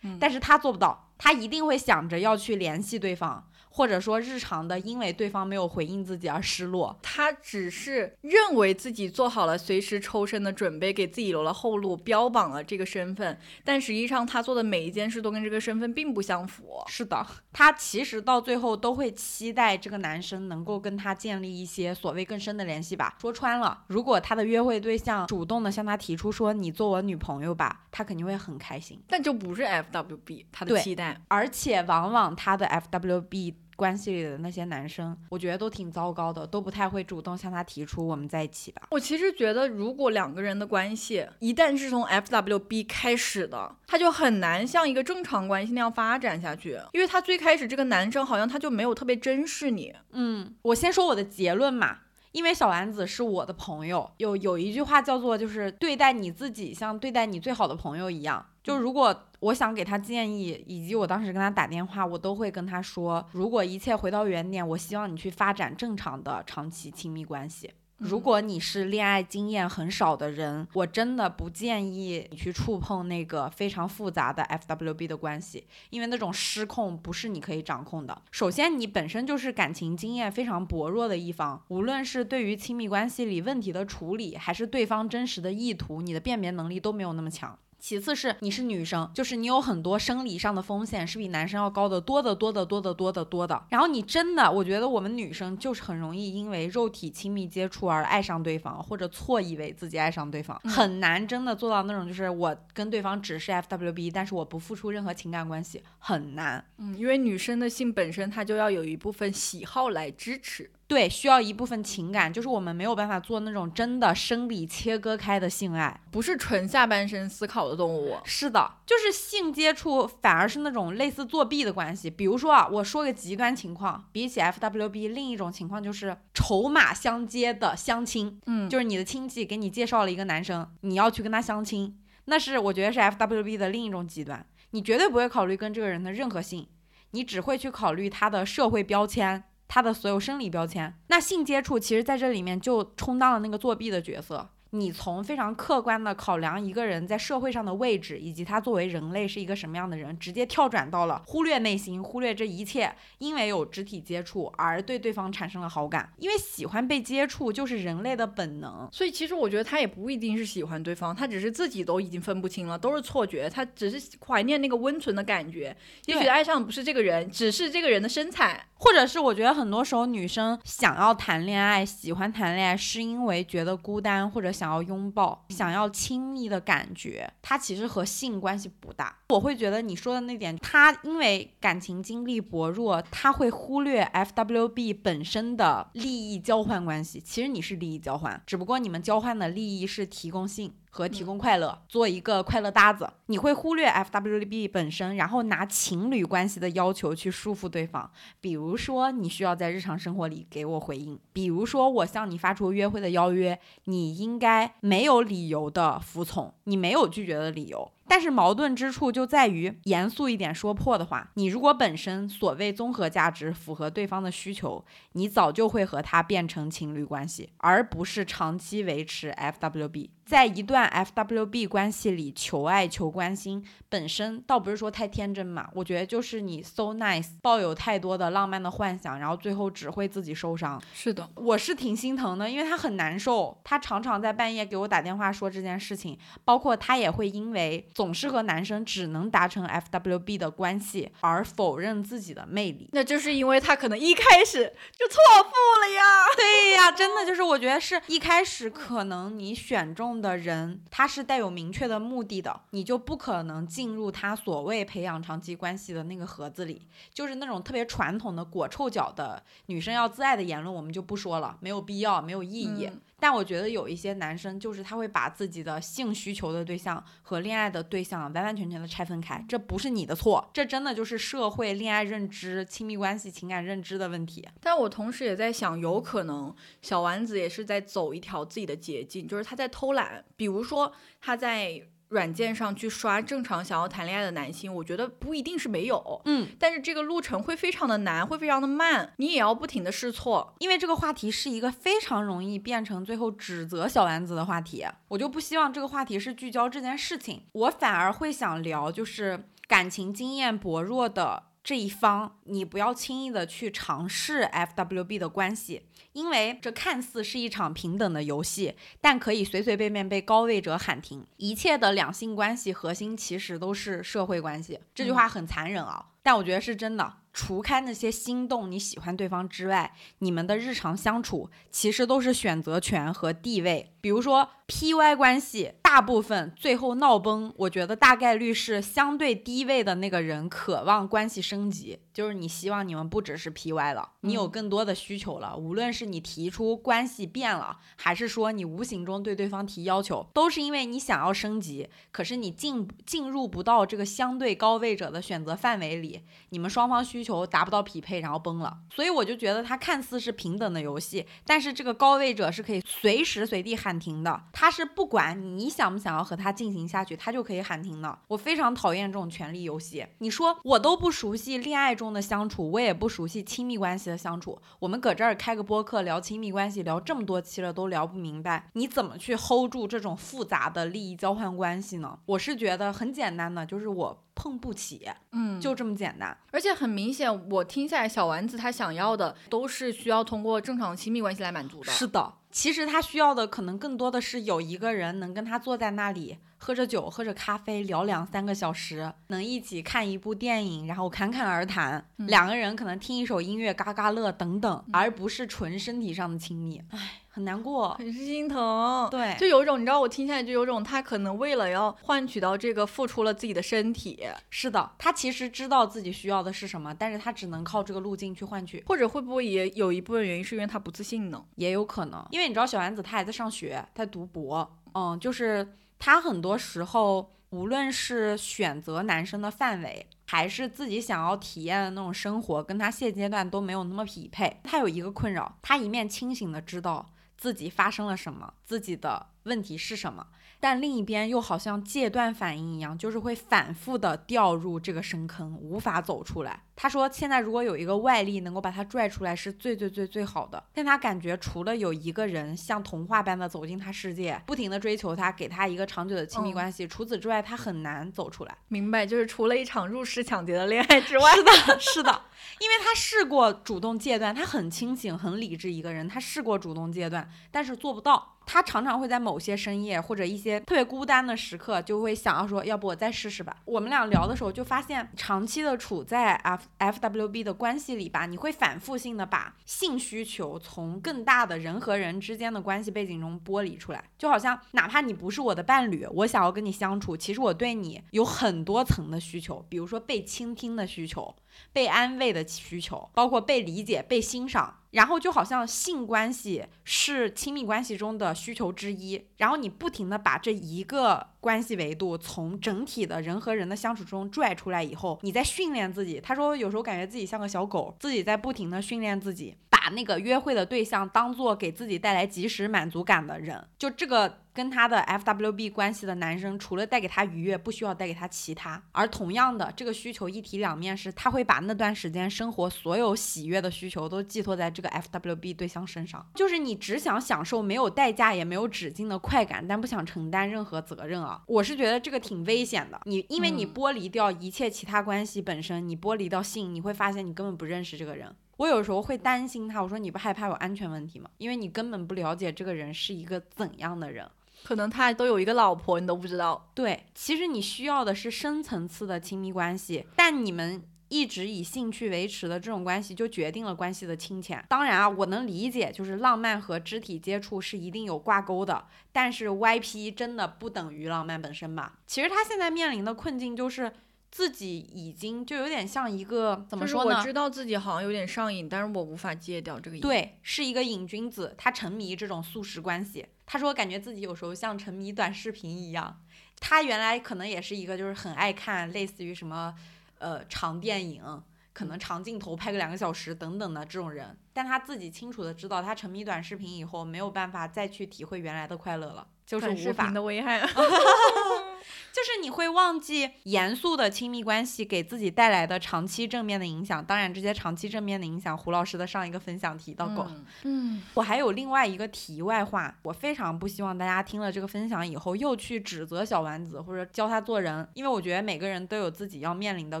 但是他做不到，他一定会想着要去联系对方。或者说日常的，因为对方没有回应自己而失落，他只是认为自己做好了随时抽身的准备，给自己留了后路，标榜了这个身份，但实际上他做的每一件事都跟这个身份并不相符。是的，他其实到最后都会期待这个男生能够跟他建立一些所谓更深的联系吧。说穿了，如果他的约会对象主动的向他提出说你做我女朋友吧，他肯定会很开心。但就不是 F W B 他的期待，而且往往他的 F W B。关系里的那些男生，我觉得都挺糟糕的，都不太会主动向他提出我们在一起吧。我其实觉得，如果两个人的关系一旦是从 F W B 开始的，他就很难像一个正常关系那样发展下去，因为他最开始这个男生好像他就没有特别珍视你。嗯，我先说我的结论嘛。因为小丸子是我的朋友，有有一句话叫做，就是对待你自己像对待你最好的朋友一样。就如果我想给他建议，以及我当时跟他打电话，我都会跟他说，如果一切回到原点，我希望你去发展正常的长期亲密关系。如果你是恋爱经验很少的人，我真的不建议你去触碰那个非常复杂的 FWB 的关系，因为那种失控不是你可以掌控的。首先，你本身就是感情经验非常薄弱的一方，无论是对于亲密关系里问题的处理，还是对方真实的意图，你的辨别能力都没有那么强。其次是你是女生，就是你有很多生理上的风险是比男生要高得多得多得多得多得多的。然后你真的，我觉得我们女生就是很容易因为肉体亲密接触而爱上对方，或者错以为自己爱上对方，很难真的做到那种就是我跟对方只是 F W B，但是我不付出任何情感关系，很难。嗯，因为女生的性本身它就要有一部分喜好来支持。对，需要一部分情感，就是我们没有办法做那种真的生理切割开的性爱，不是纯下半身思考的动物。是的，就是性接触反而是那种类似作弊的关系。比如说啊，我说个极端情况，比起 FWB，另一种情况就是筹码相接的相亲。嗯，就是你的亲戚给你介绍了一个男生，你要去跟他相亲，那是我觉得是 FWB 的另一种极端。你绝对不会考虑跟这个人的任何性，你只会去考虑他的社会标签。他的所有生理标签，那性接触其实在这里面就充当了那个作弊的角色。你从非常客观的考量一个人在社会上的位置，以及他作为人类是一个什么样的人，直接跳转到了忽略内心，忽略这一切，因为有肢体接触而对对方产生了好感，因为喜欢被接触就是人类的本能。所以其实我觉得他也不一定是喜欢对方，他只是自己都已经分不清了，都是错觉，他只是怀念那个温存的感觉。也许爱上的不是这个人，只是这个人的身材，或者是我觉得很多时候女生想要谈恋爱，喜欢谈恋爱，是因为觉得孤单或者。想要拥抱，想要亲密的感觉，它其实和性关系不大。我会觉得你说的那点，他因为感情经历薄弱，他会忽略 FWB 本身的利益交换关系。其实你是利益交换，只不过你们交换的利益是提供性。和提供快乐，做一个快乐搭子，你会忽略 FWB 本身，然后拿情侣关系的要求去束缚对方。比如说，你需要在日常生活里给我回应；比如说，我向你发出约会的邀约，你应该没有理由的服从，你没有拒绝的理由。但是矛盾之处就在于，严肃一点说破的话，你如果本身所谓综合价值符合对方的需求，你早就会和他变成情侣关系，而不是长期维持 FWB。在一段 FWB 关系里求爱求关心，本身倒不是说太天真嘛，我觉得就是你 so nice，抱有太多的浪漫的幻想，然后最后只会自己受伤。是的，我是挺心疼的，因为他很难受，他常常在半夜给我打电话说这件事情，包括他也会因为。总是和男生只能达成 FWB 的关系，而否认自己的魅力，那就是因为他可能一开始就错付了呀。对呀，真的就是我觉得是一开始可能你选中的人他是带有明确的目的的，你就不可能进入他所谓培养长期关系的那个盒子里。就是那种特别传统的裹臭脚的女生要自爱的言论，我们就不说了，没有必要，没有意义。但我觉得有一些男生就是他会把自己的性需求的对象和恋爱的对象完完全全的拆分开，这不是你的错，这真的就是社会恋爱认知、亲密关系、情感认知的问题。但我同时也在想，有可能小丸子也是在走一条自己的捷径，就是他在偷懒，比如说他在。软件上去刷正常想要谈恋爱的男性，我觉得不一定是没有，嗯，但是这个路程会非常的难，会非常的慢，你也要不停的试错，因为这个话题是一个非常容易变成最后指责小丸子的话题，我就不希望这个话题是聚焦这件事情，我反而会想聊就是感情经验薄弱的这一方，你不要轻易的去尝试 FWB 的关系。因为这看似是一场平等的游戏，但可以随随便便被高位者喊停。一切的两性关系核心其实都是社会关系。这句话很残忍啊，但我觉得是真的。除开那些心动你喜欢对方之外，你们的日常相处其实都是选择权和地位。比如说 P Y 关系，大部分最后闹崩，我觉得大概率是相对低位的那个人渴望关系升级，就是你希望你们不只是 P Y 了，你有更多的需求了。无论是你提出关系变了，还是说你无形中对对方提要求，都是因为你想要升级，可是你进进入不到这个相对高位者的选择范围里，你们双方需求达不到匹配，然后崩了。所以我就觉得它看似是平等的游戏，但是这个高位者是可以随时随地喊。喊停的，他是不管你想不想要和他进行下去，他就可以喊停的。我非常讨厌这种权力游戏。你说我都不熟悉恋爱中的相处，我也不熟悉亲密关系的相处。我们搁这儿开个播客聊亲密关系，聊这么多期了，都聊不明白，你怎么去 hold 住这种复杂的利益交换关系呢？我是觉得很简单的，就是我。碰不起，嗯，就这么简单。而且很明显，我听下来，小丸子他想要的都是需要通过正常亲密关系来满足的。是的，其实他需要的可能更多的是有一个人能跟他坐在那里，喝着酒，喝着咖啡，聊两三个小时，能一起看一部电影，然后侃侃而谈。两个人可能听一首音乐，嘎嘎乐等等，而不是纯身体上的亲密。唉。很难过，很是心疼，对，就有一种你知道，我听下来就有种他可能为了要换取到这个，付出了自己的身体。是的，他其实知道自己需要的是什么，但是他只能靠这个路径去换取。或者会不会也有一部分原因是因为他不自信呢？也有可能，因为你知道小丸子他还在上学，在读博，嗯，就是他很多时候无论是选择男生的范围。还是自己想要体验的那种生活，跟他现阶段都没有那么匹配。他有一个困扰，他一面清醒的知道自己发生了什么，自己的问题是什么。但另一边又好像戒断反应一样，就是会反复的掉入这个深坑，无法走出来。他说，现在如果有一个外力能够把他拽出来，是最最最最好的。但他感觉除了有一个人像童话般的走进他世界，不停的追求他，给他一个长久的亲密关系，除此之外，他很难走出来。明白，就是除了一场入室抢劫的恋爱之外，是的，是的。因为他试过主动戒断，他很清醒、很理智一个人，他试过主动戒断，但是做不到。他常常会在某些深夜或者一些特别孤单的时刻，就会想要说，要不我再试试吧。我们俩聊的时候就发现，长期的处在 F F W B 的关系里吧，你会反复性的把性需求从更大的人和人之间的关系背景中剥离出来，就好像哪怕你不是我的伴侣，我想要跟你相处，其实我对你有很多层的需求，比如说被倾听的需求。被安慰的需求，包括被理解、被欣赏，然后就好像性关系是亲密关系中的需求之一，然后你不停的把这一个关系维度从整体的人和人的相处中拽出来以后，你在训练自己。他说有时候感觉自己像个小狗，自己在不停的训练自己，把那个约会的对象当做给自己带来及时满足感的人，就这个。跟他的 F W B 关系的男生，除了带给他愉悦，不需要带给他其他。而同样的，这个需求一体两面，是他会把那段时间生活所有喜悦的需求都寄托在这个 F W B 对象身上。就是你只想享受没有代价也没有止境的快感，但不想承担任何责任啊！我是觉得这个挺危险的。你因为你剥离掉一切其他关系本身，你剥离到性，你会发现你根本不认识这个人。我有时候会担心他，我说你不害怕有安全问题吗？因为你根本不了解这个人是一个怎样的人。可能他都有一个老婆，你都不知道。对，其实你需要的是深层次的亲密关系，但你们一直以兴趣维持的这种关系，就决定了关系的清浅。当然啊，我能理解，就是浪漫和肢体接触是一定有挂钩的，但是 YP 真的不等于浪漫本身吧？其实他现在面临的困境就是。自己已经就有点像一个怎么说呢？我知道自己好像有点上瘾，但是我无法戒掉这个瘾。，对，是一个瘾君子，他沉迷这种速食关系。他说感觉自己有时候像沉迷短视频一样。他原来可能也是一个就是很爱看类似于什么呃长电影，可能长镜头拍个两个小时等等的这种人，但他自己清楚的知道，他沉迷短视频以后没有办法再去体会原来的快乐了，就是无法频的危害。就是你会忘记严肃的亲密关系给自己带来的长期正面的影响。当然，这些长期正面的影响，胡老师的上一个分享提到过。嗯嗯，我还有另外一个题外话，我非常不希望大家听了这个分享以后又去指责小丸子或者教他做人，因为我觉得每个人都有自己要面临的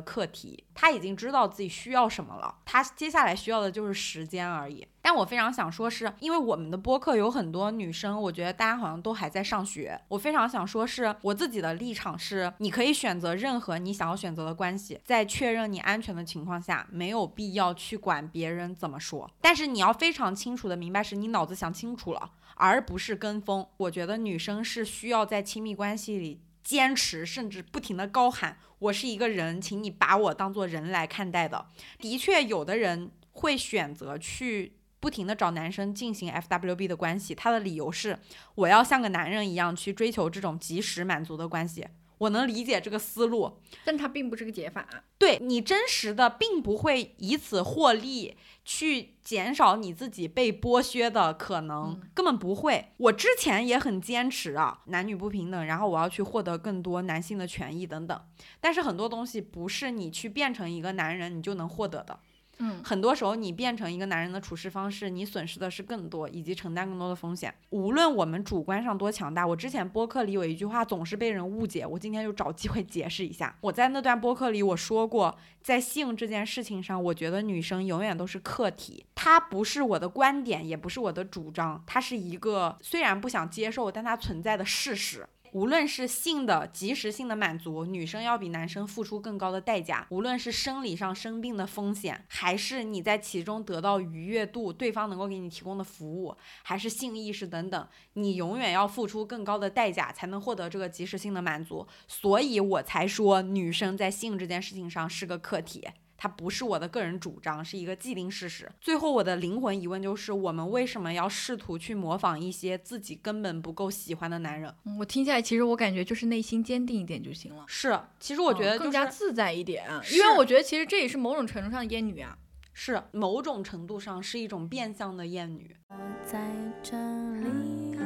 课题，他已经知道自己需要什么了，他接下来需要的就是时间而已。但我非常想说是，因为我们的播客有很多女生，我觉得大家好像都还在上学。我非常想说是我自己的立场是，你可以选择任何你想要选择的关系，在确认你安全的情况下，没有必要去管别人怎么说。但是你要非常清楚的明白，是你脑子想清楚了，而不是跟风。我觉得女生是需要在亲密关系里。坚持，甚至不停的高喊：“我是一个人，请你把我当做人来看待的。”的确，有的人会选择去不停的找男生进行 FWB 的关系，他的理由是我要像个男人一样去追求这种及时满足的关系。我能理解这个思路，但它并不是个解法。对你真实的并不会以此获利，去减少你自己被剥削的可能，根本不会。我之前也很坚持啊，男女不平等，然后我要去获得更多男性的权益等等。但是很多东西不是你去变成一个男人你就能获得的。嗯，很多时候，你变成一个男人的处事方式，你损失的是更多，以及承担更多的风险。无论我们主观上多强大，我之前播客里有一句话总是被人误解，我今天就找机会解释一下。我在那段播客里我说过，在性这件事情上，我觉得女生永远都是客体，它不是我的观点，也不是我的主张，它是一个虽然不想接受，但它存在的事实。无论是性的及时性的满足，女生要比男生付出更高的代价；无论是生理上生病的风险，还是你在其中得到愉悦度，对方能够给你提供的服务，还是性意识等等，你永远要付出更高的代价才能获得这个及时性的满足。所以我才说，女生在性这件事情上是个课题。它不是我的个人主张，是一个既定事实。最后，我的灵魂疑问就是：我们为什么要试图去模仿一些自己根本不够喜欢的男人？嗯我听起来，其实我感觉就是内心坚定一点就行了。是，其实我觉得、就是嗯更加自在一点，因为我觉得其实这也是某种程度上的厌女啊。是某种程度上是一种变相的厌女。我在这里，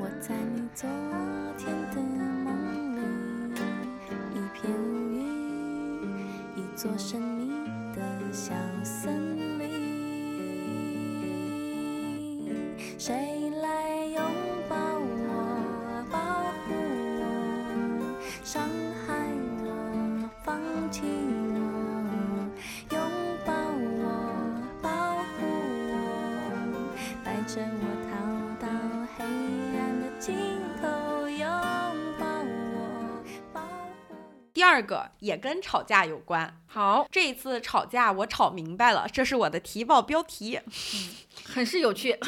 我在你昨座神秘的小森林。谁二个也跟吵架有关。好，这一次吵架我吵明白了，这是我的提报标题。很是有趣。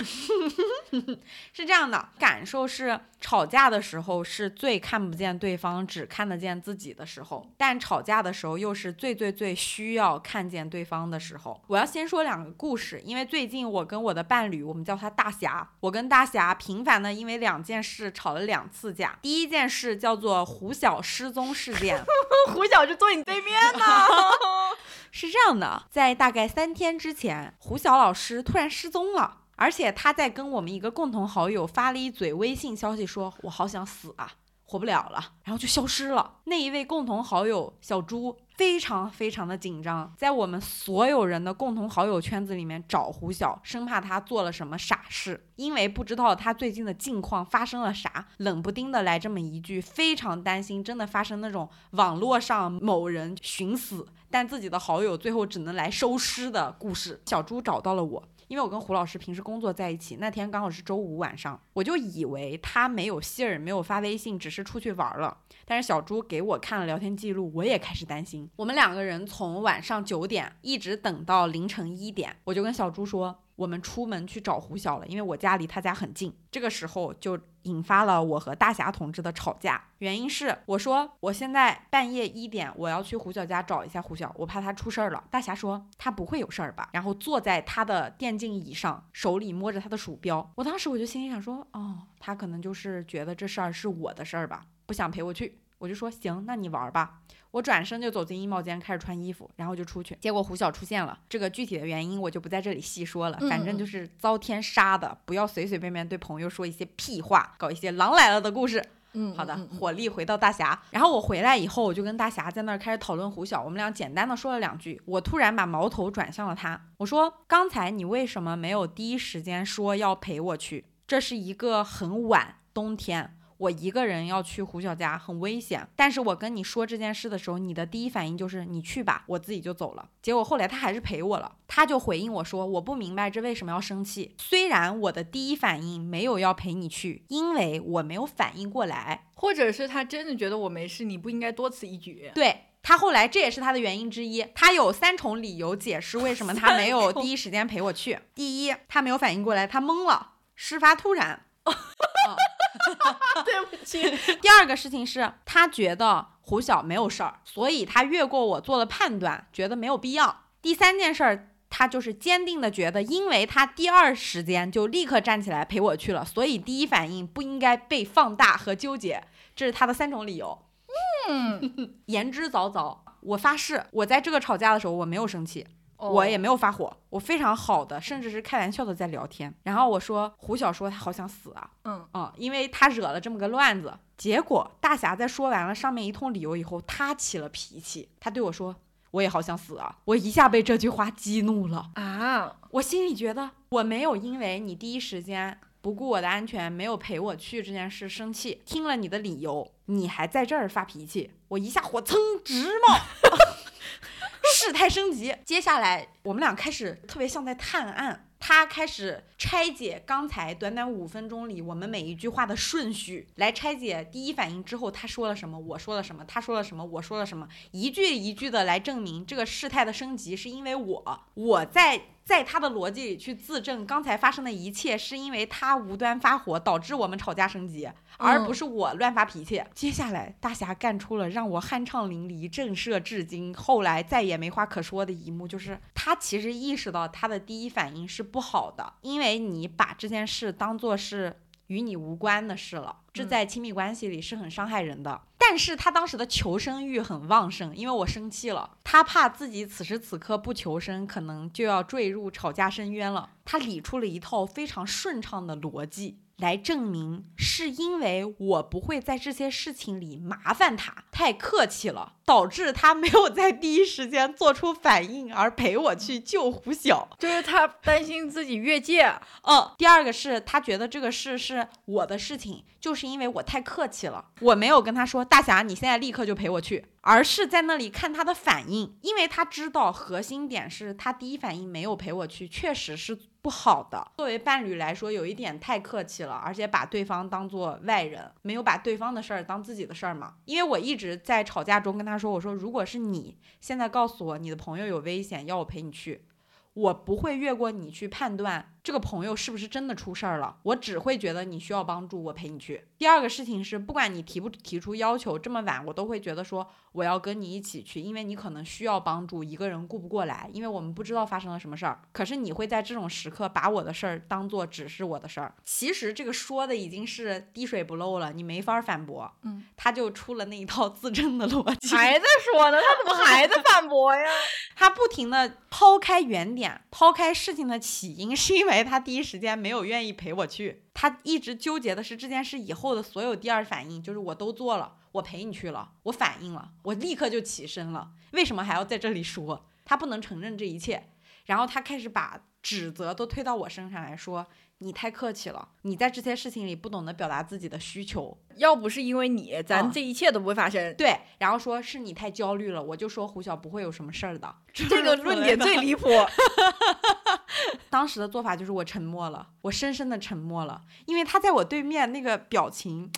是这样的，感受是吵架的时候是最看不见对方，只看得见自己的时候，但吵架的时候又是最最最需要看见对方的时候。我要先说两个故事，因为最近我跟我的伴侣，我们叫他大侠，我跟大侠频繁的因为两件事吵了两次架。第一件事叫做胡晓失踪事件。胡晓就坐你对面呢。是这样的，在大概三天之前，胡晓老师突然失踪了，而且他在跟我们一个共同好友发了一嘴微信消息说，我好想死啊，活不了了，然后就消失了。那一位共同好友小朱非常非常的紧张，在我们所有人的共同好友圈子里面找胡晓，生怕他做了什么傻事，因为不知道他最近的近况发生了啥，冷不丁的来这么一句，非常担心真的发生那种网络上某人寻死，但自己的好友最后只能来收尸的故事。小朱找到了我。因为我跟胡老师平时工作在一起，那天刚好是周五晚上，我就以为他没有信儿，没有发微信，只是出去玩了。但是小朱给我看了聊天记录，我也开始担心。我们两个人从晚上九点一直等到凌晨一点，我就跟小朱说，我们出门去找胡晓了，因为我家离他家很近。这个时候就引发了我和大侠同志的吵架。原因是我说我现在半夜一点我要去胡晓家找一下胡晓，我怕他出事儿了。大侠说他不会有事儿吧？然后坐在他的电竞椅上，手里摸着他的鼠标。我当时我就心里想说，哦，他可能就是觉得这事儿是我的事儿吧，不想陪我去。我就说行，那你玩吧。我转身就走进衣帽间，开始穿衣服，然后就出去。结果胡晓出现了，这个具体的原因我就不在这里细说了，反正就是遭天杀的。不要随随便便对朋友说一些屁话，搞一些狼来了的故事。嗯，好的，火力回到大侠。然后我回来以后，我就跟大侠在那儿开始讨论胡晓。我们俩简单的说了两句，我突然把矛头转向了他，我说：“刚才你为什么没有第一时间说要陪我去？这是一个很晚冬天。”我一个人要去胡小家很危险，但是我跟你说这件事的时候，你的第一反应就是你去吧，我自己就走了。结果后来他还是陪我了，他就回应我说，我不明白这为什么要生气。虽然我的第一反应没有要陪你去，因为我没有反应过来，或者是他真的觉得我没事，你不应该多此一举。对他后来这也是他的原因之一，他有三重理由解释为什么他没有 第一时间陪我去。第一，他没有反应过来，他懵了，事发突然。对不起。第二个事情是他觉得胡晓没有事儿，所以他越过我做了判断，觉得没有必要。第三件事儿，他就是坚定的觉得，因为他第二时间就立刻站起来陪我去了，所以第一反应不应该被放大和纠结。这是他的三种理由。嗯，言之凿凿。我发誓，我在这个吵架的时候我没有生气。我也没有发火，我非常好的，甚至是开玩笑的在聊天。然后我说胡小说他好想死啊，嗯嗯，因为他惹了这么个乱子。结果大侠在说完了上面一通理由以后，他起了脾气，他对我说我也好想死啊。我一下被这句话激怒了啊！我心里觉得我没有因为你第一时间不顾我的安全没有陪我去这件事生气，听了你的理由，你还在这儿发脾气，我一下火蹭直冒。事态升级，接下来我们俩开始特别像在探案。他开始拆解刚才短短五分钟里我们每一句话的顺序，来拆解第一反应之后他说了什么，我说了什么，他说了什么，我说了什么，一句一句的来证明这个事态的升级是因为我，我在。在他的逻辑里去自证刚才发生的一切是因为他无端发火导致我们吵架升级，而不是我乱发脾气。接下来大侠干出了让我酣畅淋漓、震慑至今，后来再也没话可说的一幕，就是他其实意识到他的第一反应是不好的，因为你把这件事当做是与你无关的事了，这在亲密关系里是很伤害人的。但是他当时的求生欲很旺盛，因为我生气了，他怕自己此时此刻不求生，可能就要坠入吵架深渊了。他理出了一套非常顺畅的逻辑。来证明是因为我不会在这些事情里麻烦他，太客气了，导致他没有在第一时间做出反应而陪我去救胡晓，就是他担心自己越界。嗯，第二个是他觉得这个事是我的事情，就是因为我太客气了，我没有跟他说大侠，你现在立刻就陪我去。而是在那里看他的反应，因为他知道核心点是他第一反应没有陪我去，确实是不好的。作为伴侣来说，有一点太客气了，而且把对方当做外人，没有把对方的事儿当自己的事儿嘛。因为我一直在吵架中跟他说，我说如果是你现在告诉我你的朋友有危险，要我陪你去。我不会越过你去判断这个朋友是不是真的出事儿了，我只会觉得你需要帮助，我陪你去。第二个事情是，不管你提不提出要求，这么晚我都会觉得说我要跟你一起去，因为你可能需要帮助，一个人顾不过来，因为我们不知道发生了什么事儿。可是你会在这种时刻把我的事儿当做只是我的事儿，其实这个说的已经是滴水不漏了，你没法反驳。嗯，他就出了那一套自证的逻辑，还在说呢，他怎么还在反驳呀？他不停的抛开原点，抛开事情的起因，是因为他第一时间没有愿意陪我去。他一直纠结的是这件事以后的所有第二反应，就是我都做了，我陪你去了，我反应了，我立刻就起身了。为什么还要在这里说？他不能承认这一切，然后他开始把指责都推到我身上来说。你太客气了，你在这些事情里不懂得表达自己的需求。要不是因为你，咱这一切都不会发生。对，然后说是你太焦虑了，我就说胡晓不会有什么事儿的。这个论点最离谱。当时的做法就是我沉默了，我深深的沉默了，因为他在我对面那个表情。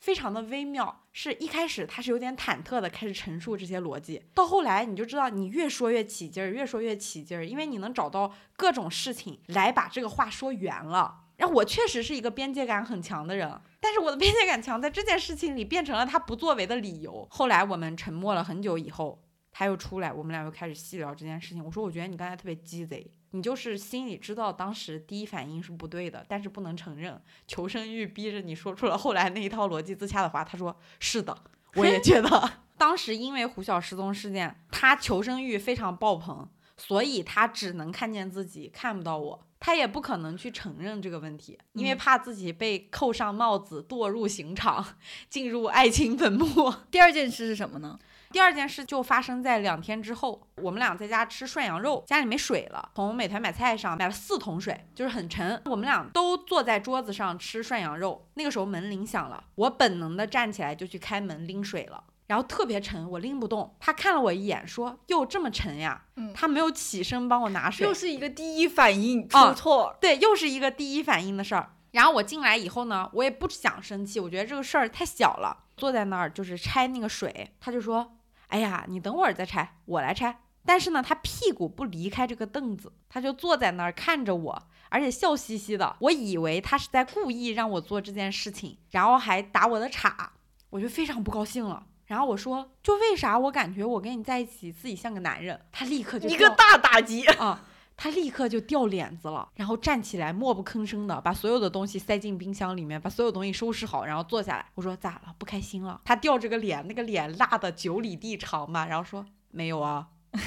非常的微妙，是一开始他是有点忐忑的开始陈述这些逻辑，到后来你就知道你越说越起劲儿，越说越起劲儿，因为你能找到各种事情来把这个话说圆了。然后我确实是一个边界感很强的人，但是我的边界感强在这件事情里变成了他不作为的理由。后来我们沉默了很久以后，他又出来，我们俩又开始细聊这件事情。我说，我觉得你刚才特别鸡贼，你就是心里知道当时第一反应是不对的，但是不能承认，求生欲逼着你说出了后来那一套逻辑自洽的话。他说是的，我也 觉得当时因为胡晓失踪事件，他求生欲非常爆棚，所以他只能看见自己，看不到我。他也不可能去承认这个问题，因为怕自己被扣上帽子，堕入刑场，进入爱情坟墓。第二件事是什么呢？第二件事就发生在两天之后，我们俩在家吃涮羊肉，家里没水了，从美团买菜上买了四桶水，就是很沉。我们俩都坐在桌子上吃涮羊肉，那个时候门铃响了，我本能的站起来就去开门拎水了。然后特别沉，我拎不动。他看了我一眼，说：“哟，这么沉呀？”嗯，他没有起身帮我拿水，又是一个第一反应出错。对，又是一个第一反应的事儿。然后我进来以后呢，我也不想生气，我觉得这个事儿太小了。坐在那儿就是拆那个水，他就说：“哎呀，你等会儿再拆，我来拆。”但是呢，他屁股不离开这个凳子，他就坐在那儿看着我，而且笑嘻嘻的。我以为他是在故意让我做这件事情，然后还打我的岔，我就非常不高兴了。然后我说，就为啥我感觉我跟你在一起自己像个男人？他立刻就一个大打击啊！他立刻就掉脸子了，然后站起来默不吭声的把所有的东西塞进冰箱里面，把所有东西收拾好，然后坐下来。我说咋了？不开心了？他吊着个脸，那个脸辣的九里地长嘛。然后说没有啊。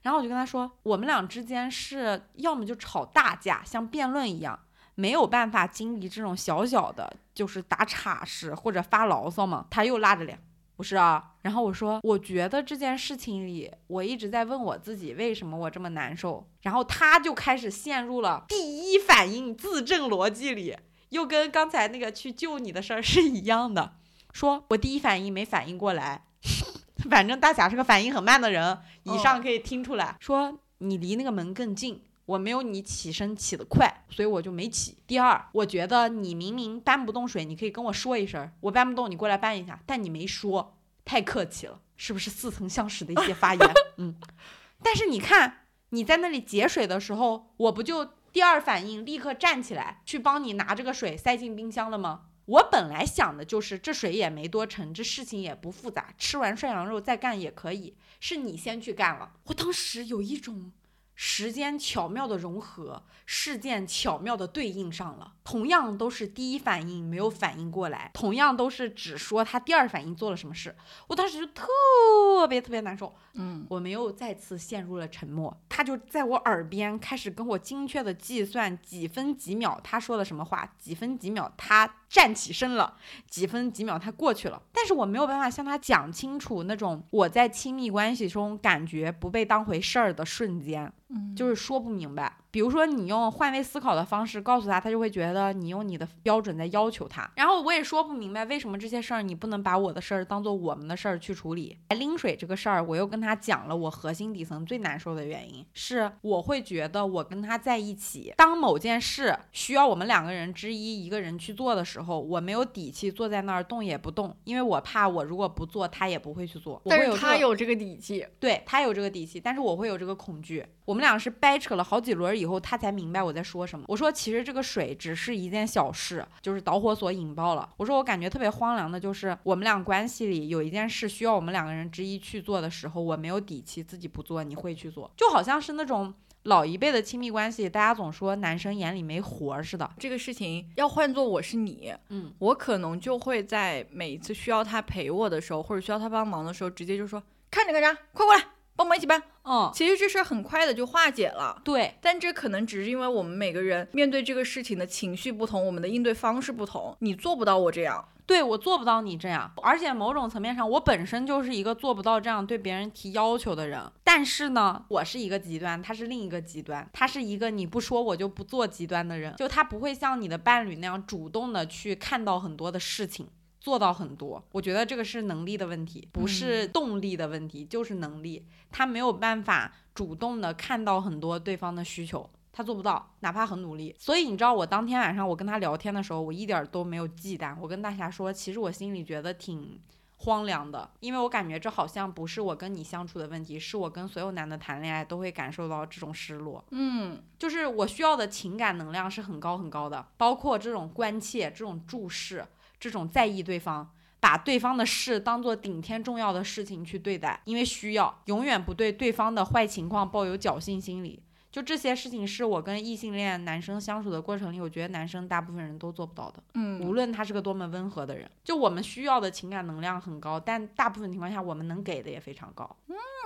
然后我就跟他说，我们俩之间是要么就吵大架，像辩论一样。没有办法经历这种小小的，就是打岔式或者发牢骚嘛。他又拉着脸，不是啊。然后我说，我觉得这件事情里，我一直在问我自己，为什么我这么难受。然后他就开始陷入了第一反应自证逻辑里，又跟刚才那个去救你的事儿 是一样的。说我第一反应没反应过来，反正大侠是个反应很慢的人，以上可以听出来。说你离那个门更近。我没有你起身起得快，所以我就没起。第二，我觉得你明明搬不动水，你可以跟我说一声，我搬不动，你过来搬一下。但你没说，太客气了，是不是似曾相识的一些发言？嗯。但是你看你在那里解水的时候，我不就第二反应立刻站起来去帮你拿这个水塞进冰箱了吗？我本来想的就是这水也没多沉，这事情也不复杂，吃完涮羊肉再干也可以。是你先去干了，我当时有一种。时间巧妙的融合，事件巧妙的对应上了。同样都是第一反应没有反应过来，同样都是只说他第二反应做了什么事，我当时就特别特别难受。嗯，我没有再次陷入了沉默。他就在我耳边开始跟我精确的计算几分几秒他说了什么话，几分几秒他站起身了，几分几秒他过去了。但是我没有办法向他讲清楚那种我在亲密关系中感觉不被当回事儿的瞬间。嗯就是说不明白。比如说，你用换位思考的方式告诉他，他就会觉得你用你的标准在要求他。然后我也说不明白，为什么这些事儿你不能把我的事儿当做我们的事儿去处理？拎水这个事儿，我又跟他讲了我核心底层最难受的原因，是我会觉得我跟他在一起，当某件事需要我们两个人之一一个人去做的时候，我没有底气坐在那儿动也不动，因为我怕我如果不做，他也不会去做。但是他有这个底气，对他有这个底气，但是我会有这个恐惧。我们俩是掰扯了好几轮以后，他才明白我在说什么。我说，其实这个水只是一件小事，就是导火索引爆了。我说，我感觉特别荒凉的，就是我们俩关系里有一件事需要我们两个人之一去做的时候，我没有底气自己不做，你会去做，就好像是那种老一辈的亲密关系，大家总说男生眼里没活似的。这个事情要换做我是你，嗯，我可能就会在每一次需要他陪我的时候，或者需要他帮忙的时候，直接就说看着干啥，快过来。帮忙一起搬，嗯，其实这事儿很快的就化解了，对。但这可能只是因为我们每个人面对这个事情的情绪不同，我们的应对方式不同。你做不到我这样，对我做不到你这样。而且某种层面上，我本身就是一个做不到这样对别人提要求的人。但是呢，我是一个极端，他是另一个极端，他是一个你不说我就不做极端的人。就他不会像你的伴侣那样主动的去看到很多的事情。做到很多，我觉得这个是能力的问题，不是动力的问题，就是能力。他没有办法主动的看到很多对方的需求，他做不到，哪怕很努力。所以你知道，我当天晚上我跟他聊天的时候，我一点都没有忌惮。我跟大侠说，其实我心里觉得挺荒凉的，因为我感觉这好像不是我跟你相处的问题，是我跟所有男的谈恋爱都会感受到这种失落。嗯，就是我需要的情感能量是很高很高的，包括这种关切、这种注视、这种在意对方，把对方的事当做顶天重要的事情去对待，因为需要，永远不对对方的坏情况抱有侥幸心理。就这些事情是我跟异性恋男生相处的过程里，我觉得男生大部分人都做不到的。嗯无论他是个多么温和的人，就我们需要的情感能量很高，但大部分情况下我们能给的也非常高。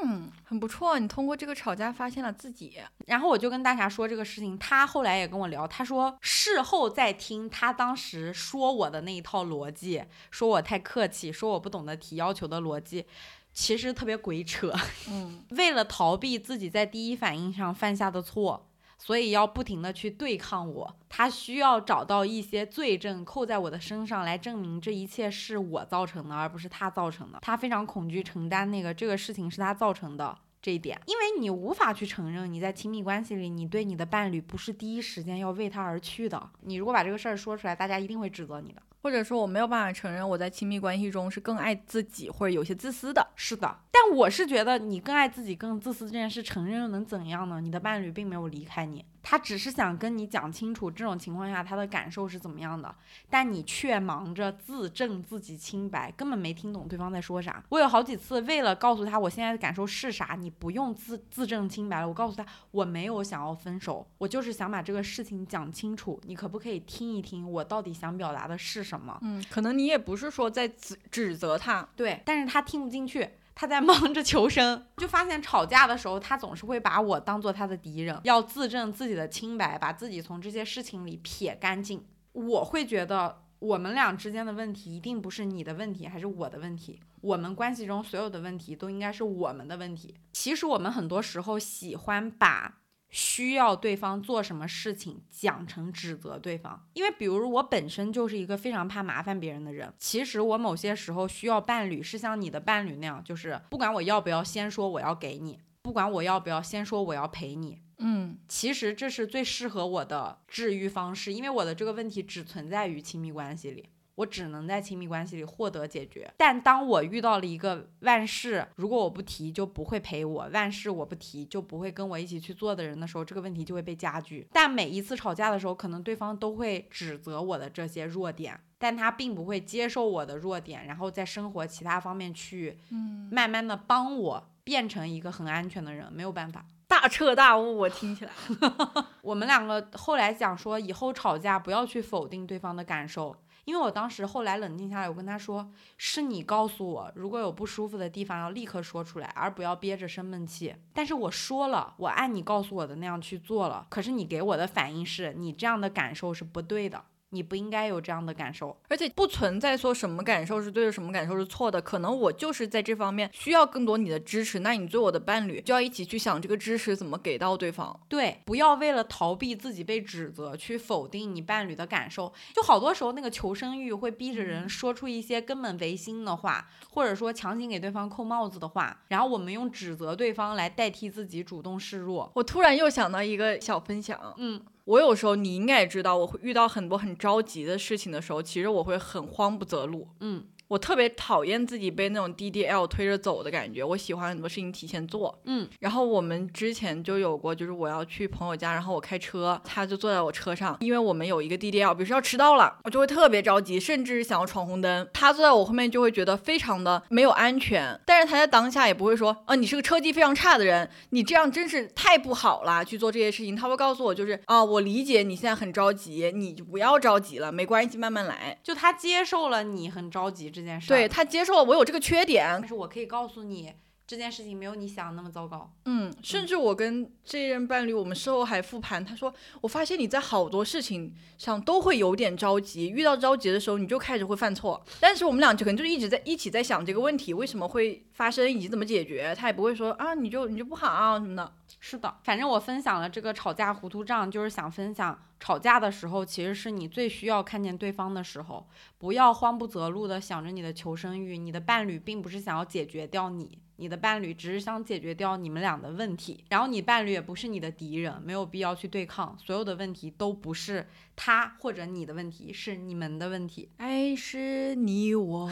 嗯，很不错。你通过这个吵架发现了自己。然后我就跟大侠说这个事情，他后来也跟我聊，他说事后再听他当时说我的那一套逻辑，说我太客气，说我不懂得提要求的逻辑。其实特别鬼扯，嗯为了逃避自己在第一反应上犯下的错，所以要不停的去对抗我。他需要找到一些罪证扣在我的身上，来证明这一切是我造成的，而不是他造成的。他非常恐惧承担那个这个事情是他造成的。这一点，因为你无法去承认你在亲密关系里，你对你的伴侣不是第一时间要为他而去的。你如果把这个事儿说出来，大家一定会指责你的。或者说我没有办法承认我在亲密关系中是更爱自己或者有些自私的。是的，但我是觉得你更爱自己、更自私这件事，承认又能怎样呢？你的伴侣并没有离开你，他只是想跟你讲清楚这种情况下他的感受是怎么样的，但你却忙着自证自己清白，根本没听懂对方在说啥。我有好几次为了告诉他我现在的感受是啥，你不用自自证清白了，我告诉他我没有想要分手，我就是想把这个事情讲清楚，你可不可以听一听我到底想表达的是什么？嗯，可能你也不是说在指指责他，对，但是他听不进去，他在忙着求生，就发现吵架的时候，他总是会把我当做他的敌人，要自证自己的清白，把自己从这些事情里撇干净。我会觉得我们俩之间的问题一定不是你的问题，还是我的问题。我们关系中所有的问题都应该是我们的问题。其实我们很多时候喜欢把需要对方做什么事情讲成指责对方，因为比如我本身就是一个非常怕麻烦别人的人，其实我某些时候需要伴侣是像你的伴侣那样，就是不管我要不要先说我要给你，不管我要不要先说我要陪你，嗯。其实这是最适合我的治愈方式，因为我的这个问题只存在于亲密关系里。我只能在亲密关系里获得解决，但当我遇到了一个万事，如果我不提就不会陪我，万事我不提就不会跟我一起去做的人的时候，这个问题就会被加剧。但每一次吵架的时候，可能对方都会指责我的这些弱点，但他并不会接受我的弱点，然后在生活其他方面去嗯，慢慢的帮我变成一个很安全的人，没有办法。大彻大悟，我听起来。我们两个后来讲说，以后吵架不要去否定对方的感受，因为我当时后来冷静下来，我跟他说，是你告诉我，如果有不舒服的地方要立刻说出来，而不要憋着生闷气。但是我说了，我按你告诉我的那样去做了，可是你给我的反应是你这样的感受是不对的，你不应该有这样的感受。而且不存在说什么感受是对的，什么感受是错的。可能我就是在这方面需要更多你的支持，那你做我的伴侣就要一起去想这个支持怎么给到对方。对，不要为了逃避自己被指责，去否定你伴侣的感受。就好多时候，那个求生欲会逼着人说出一些根本违心的话，或者说强行给对方扣帽子的话，然后我们用指责对方来代替自己主动示弱。我突然又想到一个小分享，嗯，我有时候你应该也知道，我会遇到很多很着急的事情的时候，其实我会很慌不择路。嗯我特别讨厌自己被那种 DDL 推着走的感觉，我喜欢很多事情提前做。嗯，然后我们之前就有过，就是我要去朋友家，然后我开车，他就坐在我车上，因为我们有一个 DDL，比如说要迟到了，我就会特别着急，甚至想要闯红灯。他坐在我后面就会觉得非常的没有安全，但是他在当下也不会说，啊，你是个车技非常差的人，你这样真是太不好了，去做这些事情。他会告诉我，就是啊，我理解你现在很着急，你就不要着急了，没关系，慢慢来。就他接受了你很着急这件事，对他接受了我有这个缺点，但是我可以告诉你，这件事情没有你想的那么糟糕。嗯，甚至我跟这一任伴侣，我们事后还复盘，他说，我发现你在好多事情上都会有点着急，遇到着急的时候你就开始会犯错，但是我们俩就可能就一直在一起在想这个问题为什么会发生以及怎么解决，他也不会说啊你就你就不好啊什么的。是的，反正我分享了这个吵架糊涂账，就是想分享吵架的时候，其实是你最需要看见对方的时候，不要慌不择路的想着你的求生欲，你的伴侣并不是想要解决掉你，你的伴侣只是想解决掉你们俩的问题，然后你伴侣也不是你的敌人，没有必要去对抗，所有的问题都不是他或者你的问题，是你们的问题。爱是你我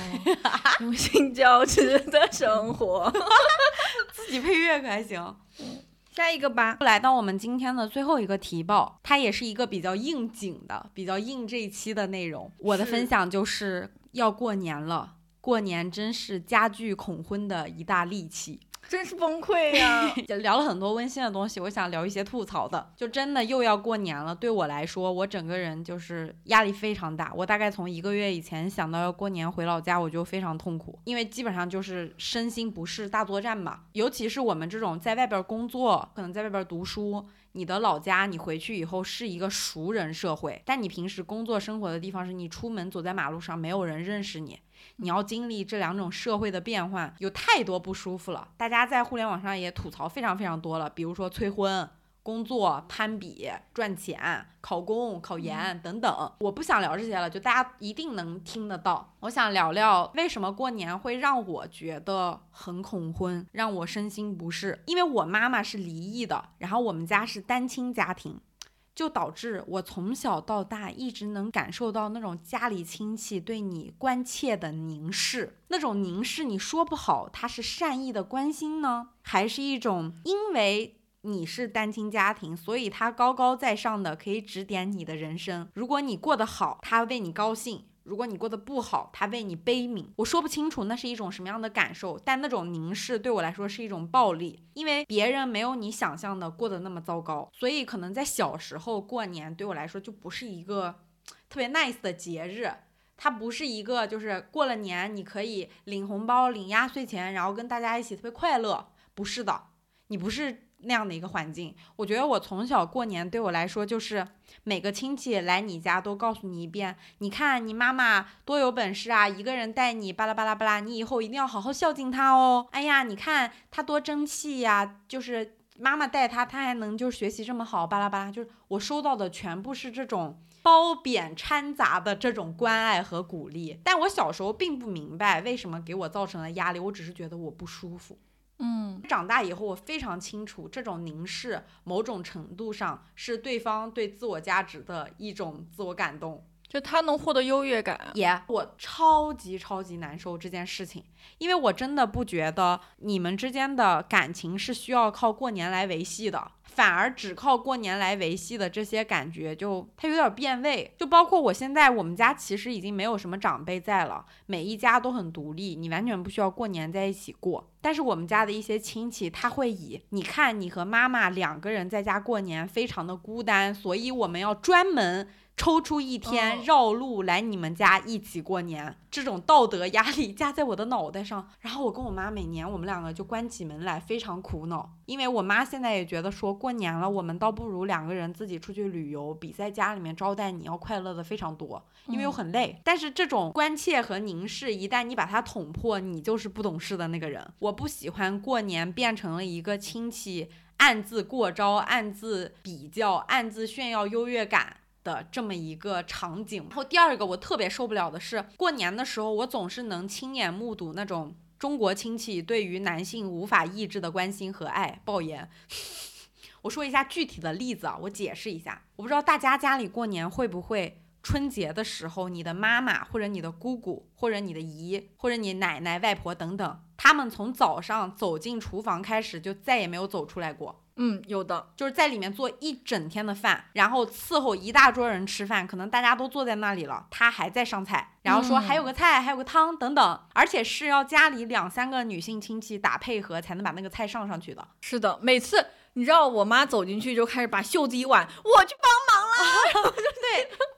用心交织的生活。自己配乐可还行。下一个吧，来到我们今天的最后一个提报，它也是一个比较应景的、比较应这一期的内容。我的分享就是要过年了，过年真是加剧恐婚的一大利器。真是崩溃呀、也聊了很多温馨的东西，我想聊一些吐槽的。就真的又要过年了，对我来说，我整个人就是压力非常大。我大概从一个月以前想到要过年回老家，我就非常痛苦，因为基本上就是身心不适大作战嘛。尤其是我们这种在外边工作，可能在外边读书。你的老家，你回去以后是一个熟人社会，但你平时工作生活的地方是你出门走在马路上没有人认识你，你要经历这两种社会的变换，有太多不舒服了。大家在互联网上也吐槽非常非常多了，比如说催婚、工作、攀比、赚钱、考公、考研等等。我不想聊这些了，就大家一定能听得到。我想聊聊为什么过年会让我觉得很恐婚，让我身心不适。因为我妈妈是离异的，然后我们家是单亲家庭。就导致我从小到大一直能感受到那种家里亲戚对你关切的凝视，那种凝视你说不好，他是善意的关心呢，还是一种因为你是单亲家庭，所以他高高在上的可以指点你的人生。如果你过得好，他为你高兴。如果你过得不好，他为你悲悯。我说不清楚那是一种什么样的感受，但那种凝视对我来说是一种暴力，因为别人没有你想象的过得那么糟糕，所以可能在小时候过年对我来说就不是一个特别 nice 的节日。它不是一个就是过了年你可以领红包、领压岁钱，然后跟大家一起特别快乐，不是的，你不是那样的一个环境。我觉得我从小过年对我来说就是每个亲戚来你家都告诉你一遍，你看你妈妈多有本事啊，一个人带你巴拉巴拉巴拉，你以后一定要好好孝敬她哦。哎呀，你看她多争气呀，就是妈妈带她，她还能就是学习这么好，巴拉巴拉，就是我收到的全部是这种。褒贬掺杂的这种关爱和鼓励，但我小时候并不明白为什么给我造成了压力，我只是觉得我不舒服。嗯，长大以后，我非常清楚，这种凝视某种程度上是对方对自我价值的一种自我感动。就他能获得优越感。也、我超级超级难受这件事情，因为我真的不觉得你们之间的感情是需要靠过年来维系的，反而只靠过年来维系的这些感觉就它有点变味。就包括我现在我们家其实已经没有什么长辈在了，每一家都很独立，你完全不需要过年在一起过。但是我们家的一些亲戚，他会以你看你和妈妈两个人在家过年非常的孤单，所以我们要专门。抽出一天哦绕路来你们家一起过年，这种道德压力加在我的脑袋上，然后我跟我妈每年我们两个就关起门来，非常苦恼。因为我妈现在也觉得说过年了，我们倒不如两个人自己出去旅游，比在家里面招待你要快乐的非常多，因为又很累。但是这种关切和凝视，一旦你把它捅破，你就是不懂事的那个人。我不喜欢过年变成了一个亲戚暗自过招、暗自比较、暗自炫耀优越感。的这么一个场景。然后第二个我特别受不了的是，过年的时候我总是能亲眼目睹那种中国亲戚对于男性无法抑制的关心和爱爆言。我说一下具体的例子啊，我解释一下。我不知道大家家里过年会不会春节的时候，你的妈妈或者你的姑姑或者你的姨或者你奶奶、外婆等等，他们从早上走进厨房开始就再也没有走出来过。嗯，有的。就是在里面做一整天的饭，然后伺候一大桌人吃饭，可能大家都坐在那里了，他还在上菜，然后说嗯还有个菜，还有个汤等等，而且是要家里两三个女性亲戚打配合才能把那个菜上上去的。是的，每次你知道我妈走进去就开始把袖子一挽，我去帮忙了。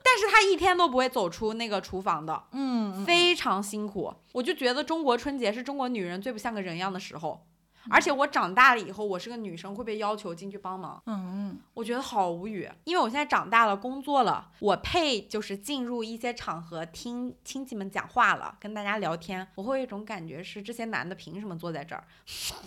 但是她一天都不会走出那个厨房的，嗯，非常辛苦。我就觉得中国春节是中国女人最不像个人样的时候。而且我长大了以后，我是个女生，会被要求进去帮忙。嗯，我觉得好无语，因为我现在长大了，工作了，我配就是进入一些场合听亲戚们讲话了，跟大家聊天，我会有一种感觉是这些男的凭什么坐在这儿？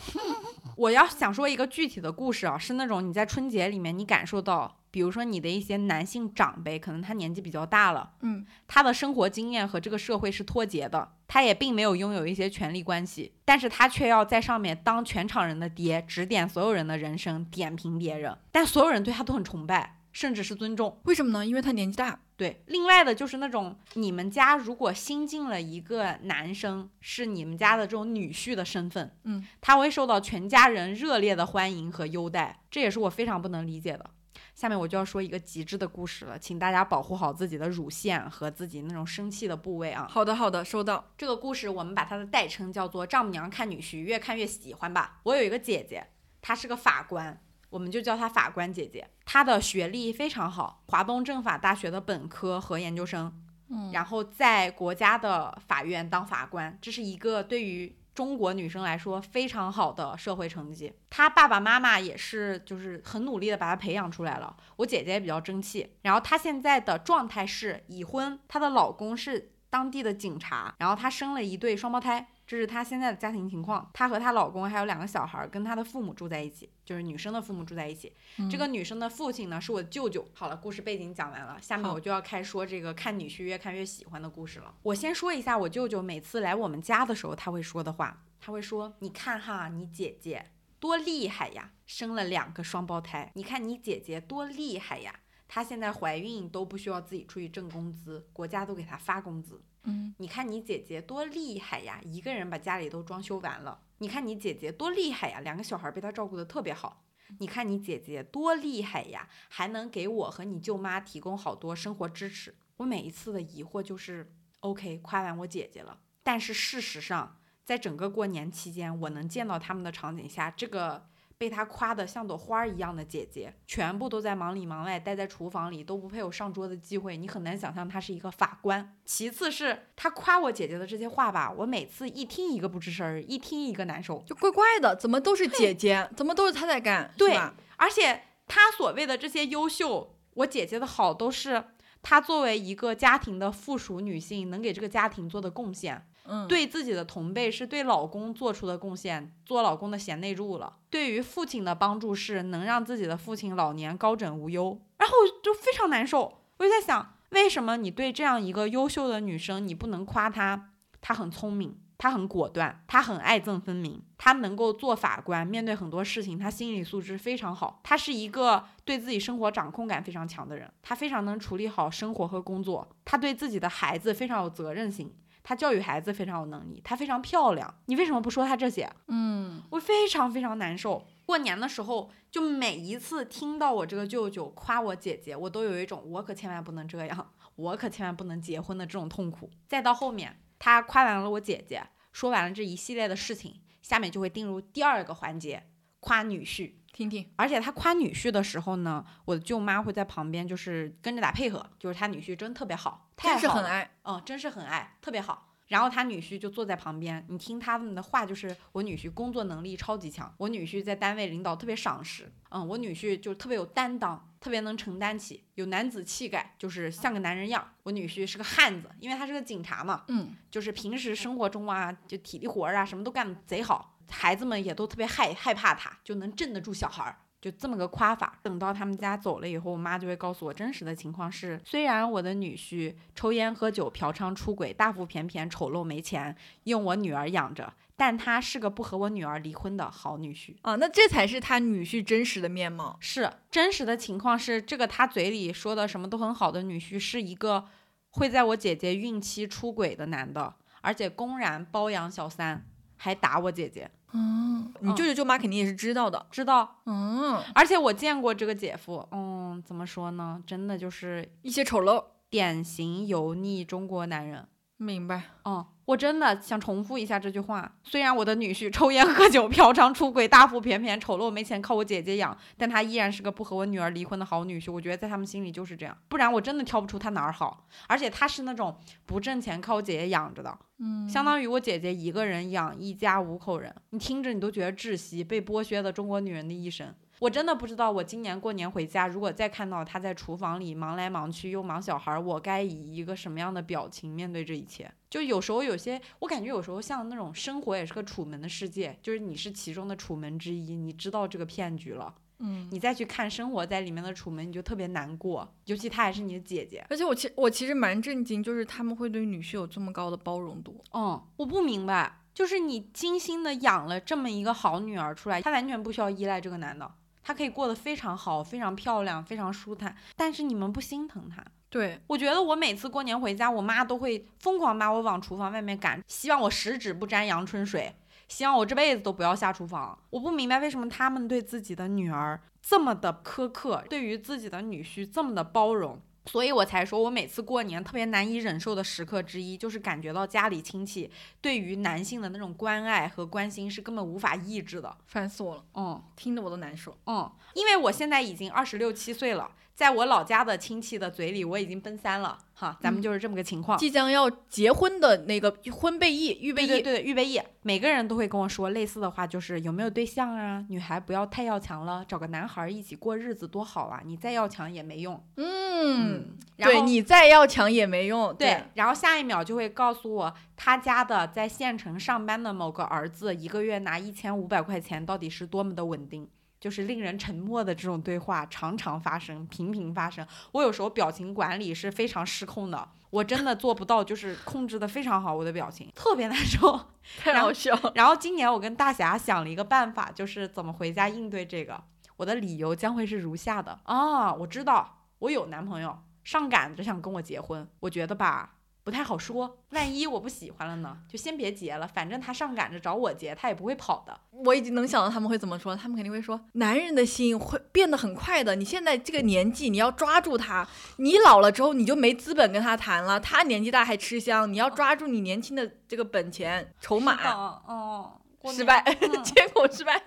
我要想说一个具体的故事啊，是那种你在春节里面你感受到比如说你的一些男性长辈，可能他年纪比较大了，嗯，他的生活经验和这个社会是脱节的，他也并没有拥有一些权力关系，但是他却要在上面当全场人的爹，指点所有人的人生，点评别人，但所有人对他都很崇拜，甚至是尊重。为什么呢？因为他年纪大。对，另外的就是那种你们家如果新进了一个男生，是你们家的这种女婿的身份，嗯，他会受到全家人热烈的欢迎和优待，这也是我非常不能理解的。下面我就要说一个极致的故事了，请大家保护好自己的乳腺和自己那种生气的部位啊。好的，好的，收到。这个故事我们把它的代称叫做“丈母娘看女婿，越看越喜欢”吧。我有一个姐姐，她是个法官，我们就叫她法官姐姐。她的学历非常好，华东政法大学的本科和研究生，嗯然后在国家的法院当法官，这是一个对于中国女生来说非常好的社会成绩。她爸爸妈妈也是，就是很努力的把她培养出来了。我姐姐也比较争气，然后她现在的状态是已婚，她的老公是当地的警察，然后她生了一对双胞胎。这是她现在的家庭情况，她和她老公还有两个小孩，跟她的父母住在一起，就是女生的父母住在一起。这个女生的父亲呢是我的舅舅。好了，故事背景讲完了，下面我就要开说这个看女婿越看越喜欢的故事了。我先说一下我舅舅每次来我们家的时候他会说的话，他会说：“你看哈，你姐姐多厉害呀，生了两个双胞胎。你看你姐姐多厉害呀，她现在怀孕都不需要自己出去挣工资，国家都给她发工资。”嗯，你看你姐姐多厉害呀，一个人把家里都装修完了。你看你姐姐多厉害呀，两个小孩被她照顾的特别好。你看你姐姐多厉害呀，还能给我和你舅妈提供好多生活支持。我每一次的疑惑就是，OK，夸完我姐姐了，但是事实上，在整个过年期间，我能见到他们的场景下，这个被他夸得像朵花儿一样的姐姐，全部都在忙里忙外，待在厨房里，都不配有上桌的机会。你很难想象她是一个法官。其次是他夸我姐姐的这些话吧，我每次一听一个不吱声儿，一听一个难受。就怪怪的，怎么都是姐姐，怎么都是她在干，对而且她所谓的这些优秀，我姐姐的好都是她作为一个家庭的附属女性，能给这个家庭做的贡献。对自己的同辈是对老公做出的贡献，做老公的贤内助了。对于父亲的帮助是能让自己的父亲老年高枕无忧。然后我就非常难受，我就在想，为什么你对这样一个优秀的女生，你不能夸她，她很聪明，她很果断，她很爱憎分明，她能够做法官，面对很多事情，她心理素质非常好，她是一个对自己生活掌控感非常强的人，她非常能处理好生活和工作，她对自己的孩子非常有责任心。她教育孩子非常有能力，她非常漂亮。你为什么不说她这些？嗯，我非常非常难受。过年的时候，就每一次听到我这个舅舅夸我姐姐，我都有一种我可千万不能这样，我可千万不能结婚的这种痛苦。再到后面，他夸完了我姐姐，说完了这一系列的事情，下面就会进入第二个环节，夸女婿。听听，而且他夸女婿的时候呢，我的舅妈会在旁边就是跟着打配合，就是他女婿真特别好，太好了真是很爱，嗯，真是很爱，特别好。然后他女婿就坐在旁边，你听他们的话，就是我女婿工作能力超级强，我女婿在单位领导特别赏识，嗯，我女婿就特别有担当，特别能承担起，有男子气概，就是像个男人样。我女婿是个汉子，因为他是个警察嘛，嗯，就是平时生活中啊，就体力活儿啊，什么都干得贼好，孩子们也都特别害害怕他，就能镇得住小孩儿。就这么个夸法。等到他们家走了以后，我妈就会告诉我真实的情况是：虽然我的女婿抽烟喝酒、嫖娼出轨、大腹便便、丑陋没钱，用我女儿养着，但他是个不和我女儿离婚的好女婿。啊，那这才是他女婿真实的面貌。是真实的情况是，这个他嘴里说的什么都很好的女婿，是一个会在我姐姐孕期出轨的男的，而且公然包养小三，还打我姐姐。嗯，你舅舅舅妈肯定也是知道的。知道，嗯，而且我见过这个姐夫，嗯，怎么说呢？真的就是一些丑陋，典型油腻中国男人。明白。嗯，我真的想重复一下这句话。虽然我的女婿抽烟喝酒、嫖娼出轨、大腹便便、丑陋没钱，靠我姐姐养，但他依然是个不和我女儿离婚的好女婿。我觉得在他们心里就是这样，不然我真的挑不出他哪儿好。而且他是那种不挣钱靠我姐姐养着的，嗯，相当于我姐姐一个人养一家五口人。你听着你都觉得窒息，被剥削的中国女人的一生。我真的不知道，我今年过年回家，如果再看到他在厨房里忙来忙去又忙小孩儿，我该以一个什么样的表情面对这一切？就有时候有些，我感觉有时候像那种生活也是个楚门的世界，就是你是其中的楚门之一，你知道这个骗局了，嗯，你再去看生活在里面的楚门，你就特别难过，尤其她还是你的姐姐。而且我其我其实蛮震惊，就是他们会对女婿有这么高的包容度。嗯，我不明白，就是你精心的养了这么一个好女儿出来，她完全不需要依赖这个男的，她可以过得非常好、非常漂亮、非常舒坦，但是你们不心疼她。对，我觉得我每次过年回家，我妈都会疯狂把我往厨房外面赶，希望我十指不沾阳春水，希望我这辈子都不要下厨房。我不明白为什么他们对自己的女儿这么的苛刻，对于自己的女婿这么的包容。所以我才说，我每次过年特别难以忍受的时刻之一，就是感觉到家里亲戚对于男性的那种关爱和关心是根本无法抑制的。烦死我了，嗯听得我都难受。嗯，因为我现在已经二十六七岁了，在我老家的亲戚的嘴里，我已经奔三了哈，咱们嗯就是这么个情况。即将要结婚的那个婚备役、预备役，对预备役，每个人都会跟我说类似的话，就是有没有对象啊？女孩不要太要强了，找个男孩一起过日子多好啊！你再要强也没用。嗯，然后对你再要强也没用。对，然后下一秒就会告诉我，他家的在县城上班的某个儿子一个月拿一千五百块钱，到底是多么的稳定。就是令人沉默的这种对话常常发生，频频发生。我有时候表情管理是非常失控的，我真的做不到，就是控制的非常好，我的表情特别难受。太好笑了。然后今年我跟大侠想了一个办法，就是怎么回家应对这个。我的理由将会是如下的啊，我知道我有男朋友，上赶着想跟我结婚，我觉得吧不太好说，万一我不喜欢了呢，就先别结了，反正他上赶着找我结，他也不会跑的。我已经能想到他们会怎么说，他们肯定会说，男人的心会变得很快的。你现在这个年纪，你要抓住他。你老了之后，你就没资本跟他谈了。他年纪大还吃香，你要抓住你年轻的这个本钱筹码。嗯嗯，过年失败，嗯 结果失败。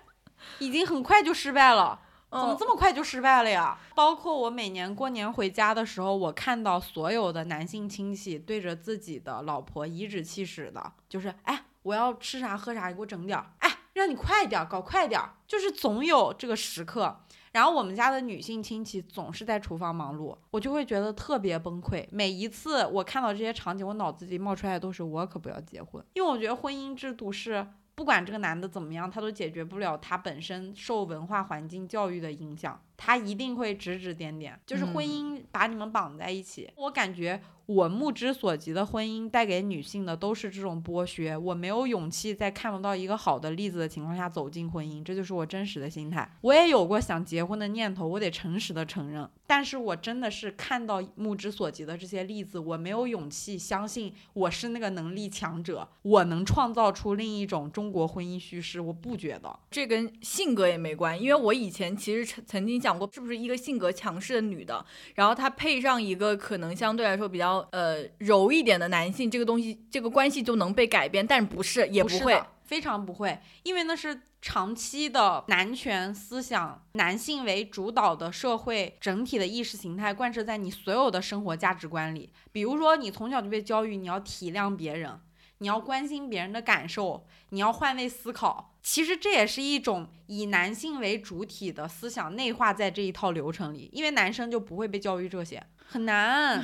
已经很快就失败了。怎么嗯这么快就失败了呀？包括我每年过年回家的时候，我看到所有的男性亲戚对着自己的老婆颐指气使的，就是哎，我要吃啥喝啥，你给我整点儿，哎，让你快点儿，搞快点儿，就是总有这个时刻。然后我们家的女性亲戚总是在厨房忙碌，我就会觉得特别崩溃。每一次我看到这些场景，我脑子里冒出来的都是我可不要结婚，因为我觉得婚姻制度是不管这个男的怎么样，他都解决不了他本身受文化环境教育的影响，他一定会指指点点，就是婚姻把你们绑在一起。我感觉我目之所及的婚姻带给女性的都是这种剥削，我没有勇气在看不到一个好的例子的情况下走进婚姻，这就是我真实的心态。我也有过想结婚的念头，我得诚实的承认，但是我真的是看到目之所及的这些例子，我没有勇气相信我是那个能力强者，我能创造出另一种中国婚姻叙事，我不觉得。这跟性格也没关，因为我以前其实曾曾经讲过，是不是一个性格强势的女的，然后她配上一个可能相对来说比较呃柔一点的男性，这个东西这个关系就能被改变，但不是也会不会，非常不会，因为那是长期的男权思想、男性为主导的社会整体的意识形态贯彻在你所有的生活价值观里。比如说，你从小就被教育你要体谅别人，你要关心别人的感受，你要换位思考。其实这也是一种以男性为主体的思想内化在这一套流程里，因为男生就不会被教育这些，很难。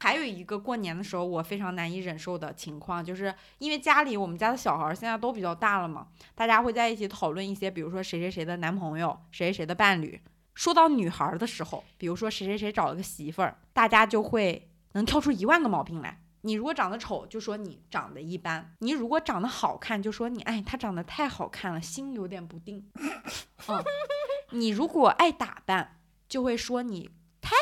还有一个过年的时候，我非常难以忍受的情况，就是因为家里我们家的小孩儿现在都比较大了嘛，大家会在一起讨论一些，比如说谁谁谁的男朋友，谁谁谁的伴侣。说到女孩儿的时候，比如说谁谁谁找了个媳妇儿，大家就会能挑出一万个毛病来。你如果长得丑，就说你长得一般；你如果长得好看，就说你哎，她长得太好看了，心有点不定。嗯，你如果爱打扮，就会说你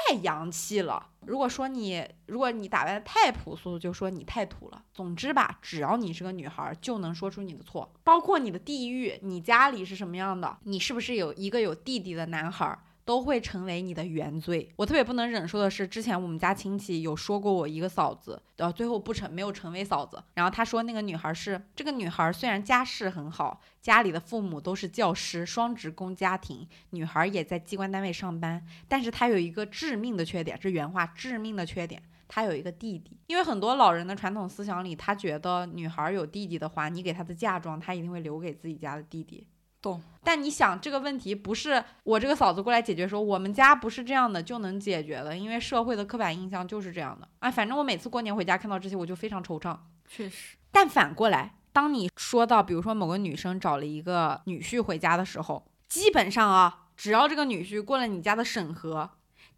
太洋气了。如果说你，如果你打扮的太朴素，就说你太土了。总之吧，只要你是个女孩，就能说出你的错，包括你的地域，你家里是什么样的，你是不是有一个有弟弟的男孩。都会成为你的原罪。我特别不能忍受的是，之前我们家亲戚有说过我一个嫂子，然后最后不成没有成为嫂子。然后他说那个女孩是这个女孩虽然家世很好，家里的父母都是教师，双职工家庭，女孩也在机关单位上班，但是她有一个致命的缺点，这原话，致命的缺点。她有一个弟弟，因为很多老人的传统思想里，他觉得女孩有弟弟的话，你给她的嫁妆，她一定会留给自己家的弟弟。懂。但你想，这个问题不是我这个嫂子过来解决说，我们家不是这样的就能解决的，因为社会的刻板印象就是这样的。啊，反正我每次过年回家看到这些，我就非常惆怅。确实，但反过来，当你说到，比如说某个女生找了一个女婿回家的时候，基本上啊，只要这个女婿过了你家的审核，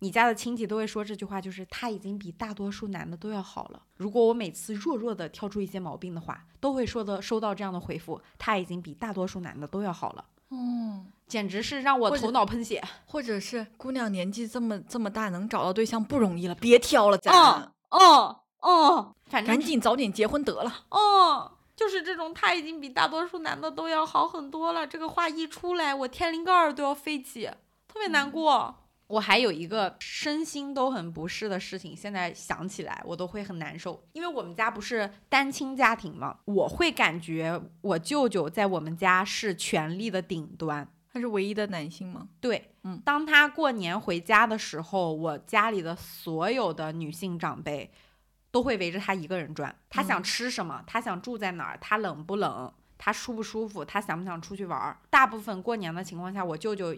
你家的亲戚都会说这句话，就是他已经比大多数男的都要好了。如果我每次弱弱的挑出一些毛病的话，都会说的收到这样的回复，他已经比大多数男的都要好了。嗯，简直是让我头脑喷血。或者是姑娘年纪这么这么大，能找到对象不容易了，别挑了，咱、嗯嗯嗯，反正赶紧早点结婚得了。哦，就是这种他已经比大多数男的都要好很多了。这个话一出来，我天灵盖儿都要飞起，特别难过。我还有一个身心都很不适的事情，现在想起来我都会很难受，因为我们家不是单亲家庭嘛，我会感觉我舅舅在我们家是权力的顶端。他是唯一的男性吗？对，嗯当他过年回家的时候，我家里的所有的女性长辈都会围着他一个人转。他想嗯吃什么，他想住在哪儿，他冷不冷，他舒不舒服，他想不想出去玩儿。大部分过年的情况下，我舅舅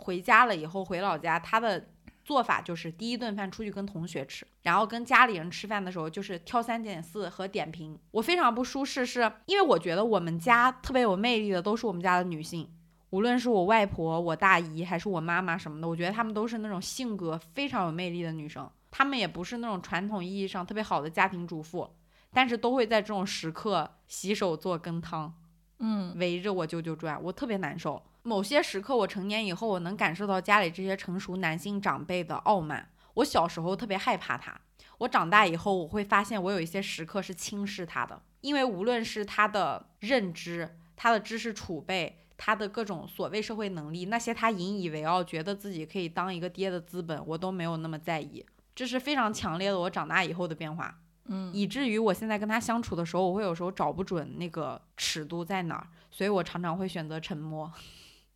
回家了以后回老家，他的做法就是第一顿饭出去跟同学吃，然后跟家里人吃饭的时候就是挑三拣四和点评。我非常不舒适，是因为我觉得我们家特别有魅力的都是我们家的女性。无论是我外婆、我大姨还是我妈妈什么的，我觉得她们都是那种性格非常有魅力的女生。她们也不是那种传统意义上特别好的家庭主妇，但是都会在这种时刻洗手做羹汤，嗯，围着我舅舅转，我特别难受。某些时刻，我成年以后，我能感受到家里这些成熟男性长辈的傲慢。我小时候特别害怕他，我长大以后，我会发现我有一些时刻是轻视他的，因为无论是他的认知、他的知识储备、他的各种所谓社会能力，那些他引以为傲、觉得自己可以当一个爹的资本，我都没有那么在意。这是非常强烈的我长大以后的变化。嗯，以至于我现在跟他相处的时候，我会有时候找不准那个尺度在哪儿，所以我常常会选择沉默，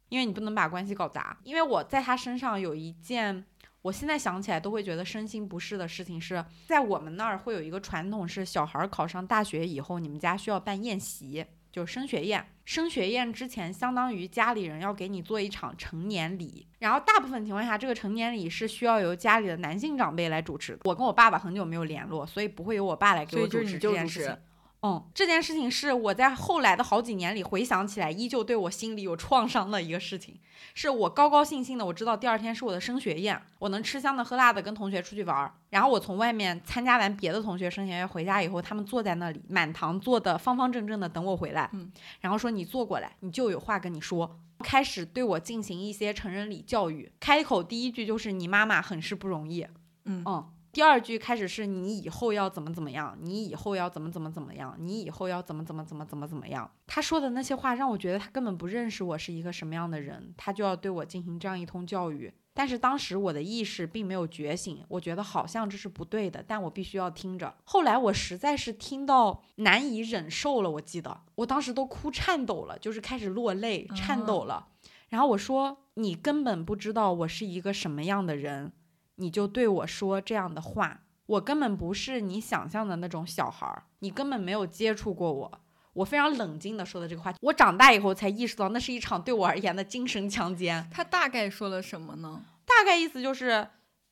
因为你不能把关系搞砸。因为我在他身上有一件，我现在想起来都会觉得身心不适的事情是，在我们那儿会有一个传统，是小孩儿考上大学以后，你们家需要办宴席，就是升学宴。升学宴之前，相当于家里人要给你做一场成年礼，然后大部分情况下，这个成年礼是需要由家里的男性长辈来主持的。我跟我爸爸很久没有联络，所以不会由我爸来给我主持这件事情。嗯，这件事情是我在后来的好几年里回想起来，依旧对我心里有创伤的一个事情。是我高高兴兴的，我知道第二天是我的升学宴，我能吃香的喝辣的跟同学出去玩儿。然后我从外面参加完别的同学升学宴回家以后，他们坐在那里，满堂坐的方方正正的等我回来，嗯，然后说你坐过来，你就有话跟你说。开始对我进行一些成人礼教育，开口第一句就是你妈妈很是不容易，嗯嗯，第二句开始是你以后要怎么怎么样，你以后要怎么怎么怎么样，你以后要怎么怎么怎么怎么怎么样。他说的那些话让我觉得他根本不认识我是一个什么样的人，他就要对我进行这样一通教育。但是当时我的意识并没有觉醒，我觉得好像这是不对的，但我必须要听着。后来我实在是听到难以忍受了，我记得我当时都哭颤抖了，就是开始落泪，颤抖了。然后我说：“你根本不知道我是一个什么样的人，你就对我说这样的话。我根本不是你想象的那种小孩儿，你根本没有接触过我。”我非常冷静的说的这个话，我长大以后才意识到，那是一场对我而言的精神强奸。他大概说了什么呢？大概意思就是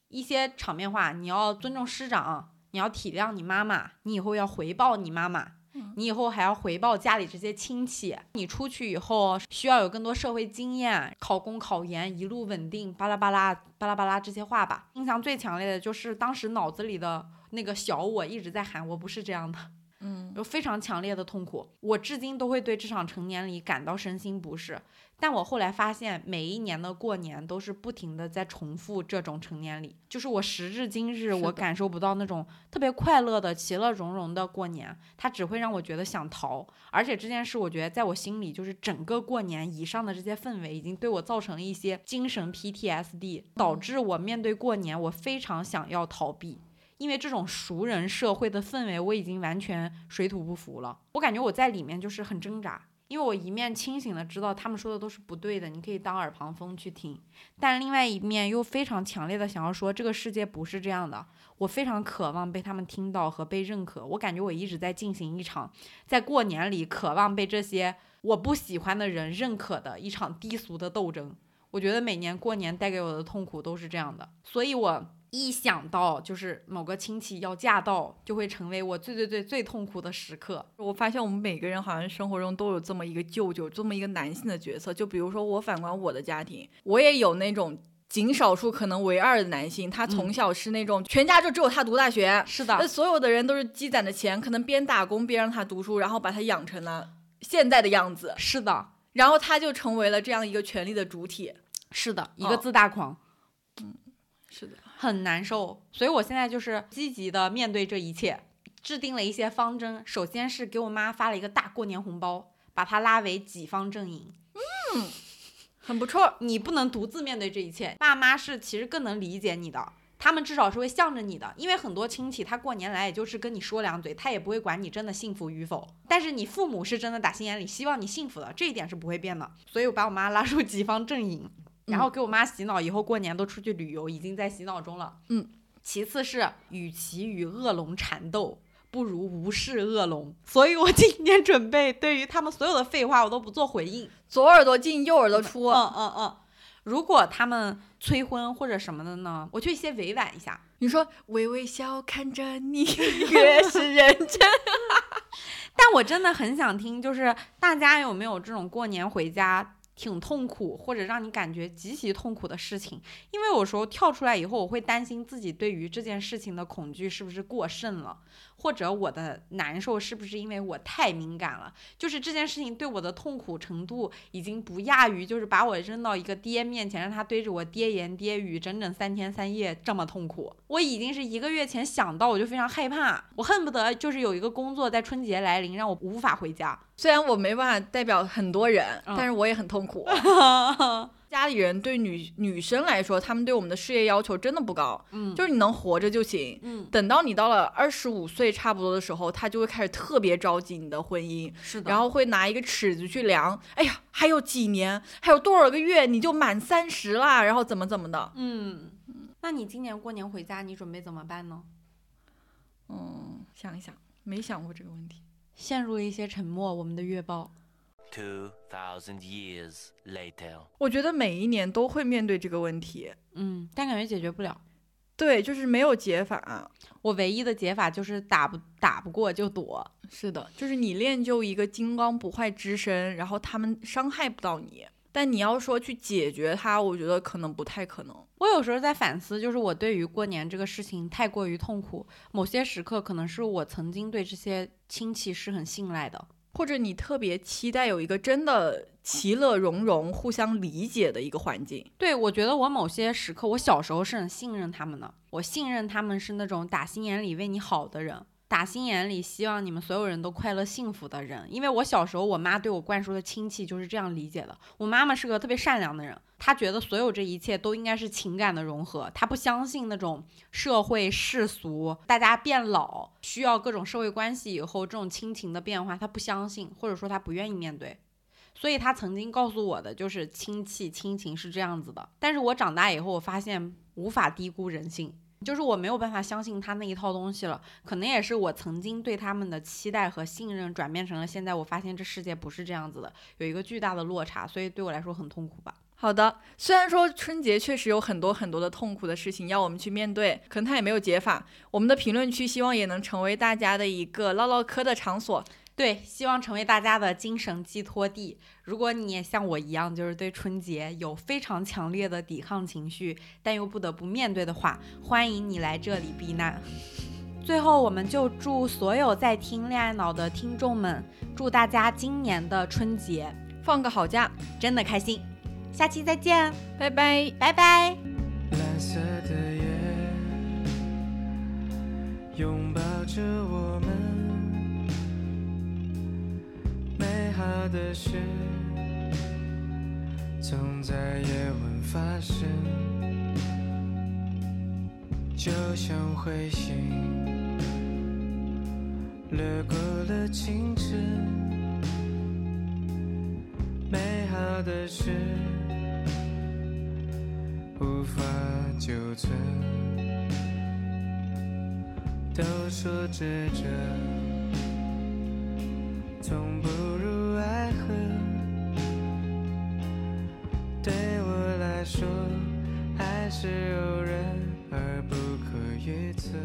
一些场面话，你要尊重师长，你要体谅你妈妈，你以后要回报你妈妈，嗯你以后还要回报家里这些亲戚。你出去以后需要有更多社会经验，考公考研一路稳定，巴拉巴拉巴拉巴拉这些话吧。印象最强烈的就是当时脑子里的那个小我一直在喊我不是这样的。嗯有非常强烈的痛苦，我至今都会对这场成年礼感到身心不适。但我后来发现，每一年的过年都是不停的在重复这种成年礼，就是我时至今日，我感受不到那种特别快乐的、其乐融融的过年，它只会让我觉得想逃。而且这件事，我觉得在我心里，就是整个过年以上的这些氛围，已经对我造成了一些精神 PTSD，导致我面对过年，我非常想要逃避。因为这种熟人社会的氛围，我已经完全水土不服了。我感觉我在里面就是很挣扎，因为我一面清醒的知道他们说的都是不对的，你可以当耳旁风去听，但另外一面又非常强烈的想要说这个世界不是这样的。我非常渴望被他们听到和被认可。我感觉我一直在进行一场在过年里渴望被这些我不喜欢的人认可的一场低俗的斗争。我觉得每年过年带给我的痛苦都是这样的，所以我。一想到就是某个亲戚要嫁到，就会成为我最最最最痛苦的时刻。我发现我们每个人好像生活中都有这么一个舅舅，这么一个男性的角色。就比如说我反观我的家庭，我也有那种仅少数可能唯二的男性，他从小是那种全家就只有他读大学，是的那，所有的人都是积攒的钱，可能边打工边让他读书，然后把他养成了现在的样子，是的，然后他就成为了这样一个权力的主体。是的，一哦个自大狂。很难受，所以我现在就是积极的面对这一切，制定了一些方针。首先是给我妈发了一个大过年红包，把她拉为己方阵营。嗯很不错。你不能独自面对这一切，爸妈是其实更能理解你的，他们至少是会向着你的。因为很多亲戚他过年来也就是跟你说两嘴，他也不会管你真的幸福与否。但是你父母是真的打心眼里希望你幸福的，这一点是不会变的。所以我把我妈拉入 己方阵营，然后给我妈洗脑，以后过年都出去旅游，已经在洗脑中了。嗯，其次是与其与恶龙缠斗。不如无视恶龙，所以我今天准备对于他们所有的废话我都不做回应，左耳朵进右耳朵出，嗯嗯嗯，如果他们催婚或者什么的呢，我就先委婉一下。你说微微笑看着你，越是认真。但我真的很想听，就是大家有没有这种过年回家挺痛苦，或者让你感觉极其痛苦的事情？因为有时候跳出来以后，我会担心自己对于这件事情的恐惧是不是过剩了，或者我的难受是不是因为我太敏感了？就是这件事情对我的痛苦程度已经不亚于，就是把我扔到一个爹面前，让他对着我爹言爹语整整三天三夜这么痛苦。我已经是一个月前想到我就非常害怕，我恨不得就是有一个工作在春节来临让我无法回家。虽然我没办法代表很多人，嗯但是我也很痛苦。家里人对女女生来说，他们对我们的事业要求真的不高，嗯就是你能活着就行。嗯，等到你到了二十五岁差不多的时候，他就会开始特别着急你的婚姻，是的。然后会拿一个尺子去量，哎呀，还有几年，还有多少个月你就满三十啦，然后怎么怎么的。嗯，那你今年过年回家，你准备怎么办呢？嗯，想一想，没想过这个问题。陷入一些沉默。我们的月报，2,000 years later. 我觉得每一年都会面对这个问题，嗯，但感觉解决不了。对，就是没有解法。我唯一的解法就是打不打不过就躲。是的，就是你练就一个金刚不坏之身，然后他们伤害不到你。但你要说去解决它，我觉得可能不太可能。我有时候在反思，就是我对于过年这个事情太过于痛苦。某些时刻，可能是我曾经对这些亲戚是很信赖的。或者你特别期待有一个真的其乐融融、互相理解的一个环境。对，我觉得我某些时刻，我小时候是很信任他们的。我信任他们是那种打心眼里为你好的人，打心眼里希望你们所有人都快乐幸福的人。因为我小时候，我妈对我灌输的亲戚就是这样理解的。我妈妈是个特别善良的人，她觉得所有这一切都应该是情感的融合，她不相信那种社会世俗，大家变老需要各种社会关系以后这种亲情的变化，她不相信，或者说她不愿意面对。所以她曾经告诉我的就是亲戚亲情是这样子的，但是我长大以后，我发现无法低估人性，就是我没有办法相信他那一套东西了。可能也是我曾经对他们的期待和信任转变成了现在我发现这世界不是这样子的，有一个巨大的落差，所以对我来说很痛苦吧。好的，虽然说春节确实有很多很多的痛苦的事情要我们去面对，可能它也没有解法。我们的评论区希望也能成为大家的一个唠唠嗑的场所。对，希望成为大家的精神寄托地。如果你也像我一样，就是对春节有非常强烈的抵抗情绪，但又不得不面对的话，欢迎你来这里避难。最后，我们就祝所有在听恋爱脑的听众们，祝大家今年的春节放个好假，真的开心。下期再见，拜拜。拜拜。蓝色的夜拥抱着我们，美好的事总在夜晚发生，就像彗星掠过了清晨，美好的事。无法久存。都说这这从不爱河，对我来说还是有人而不可预测。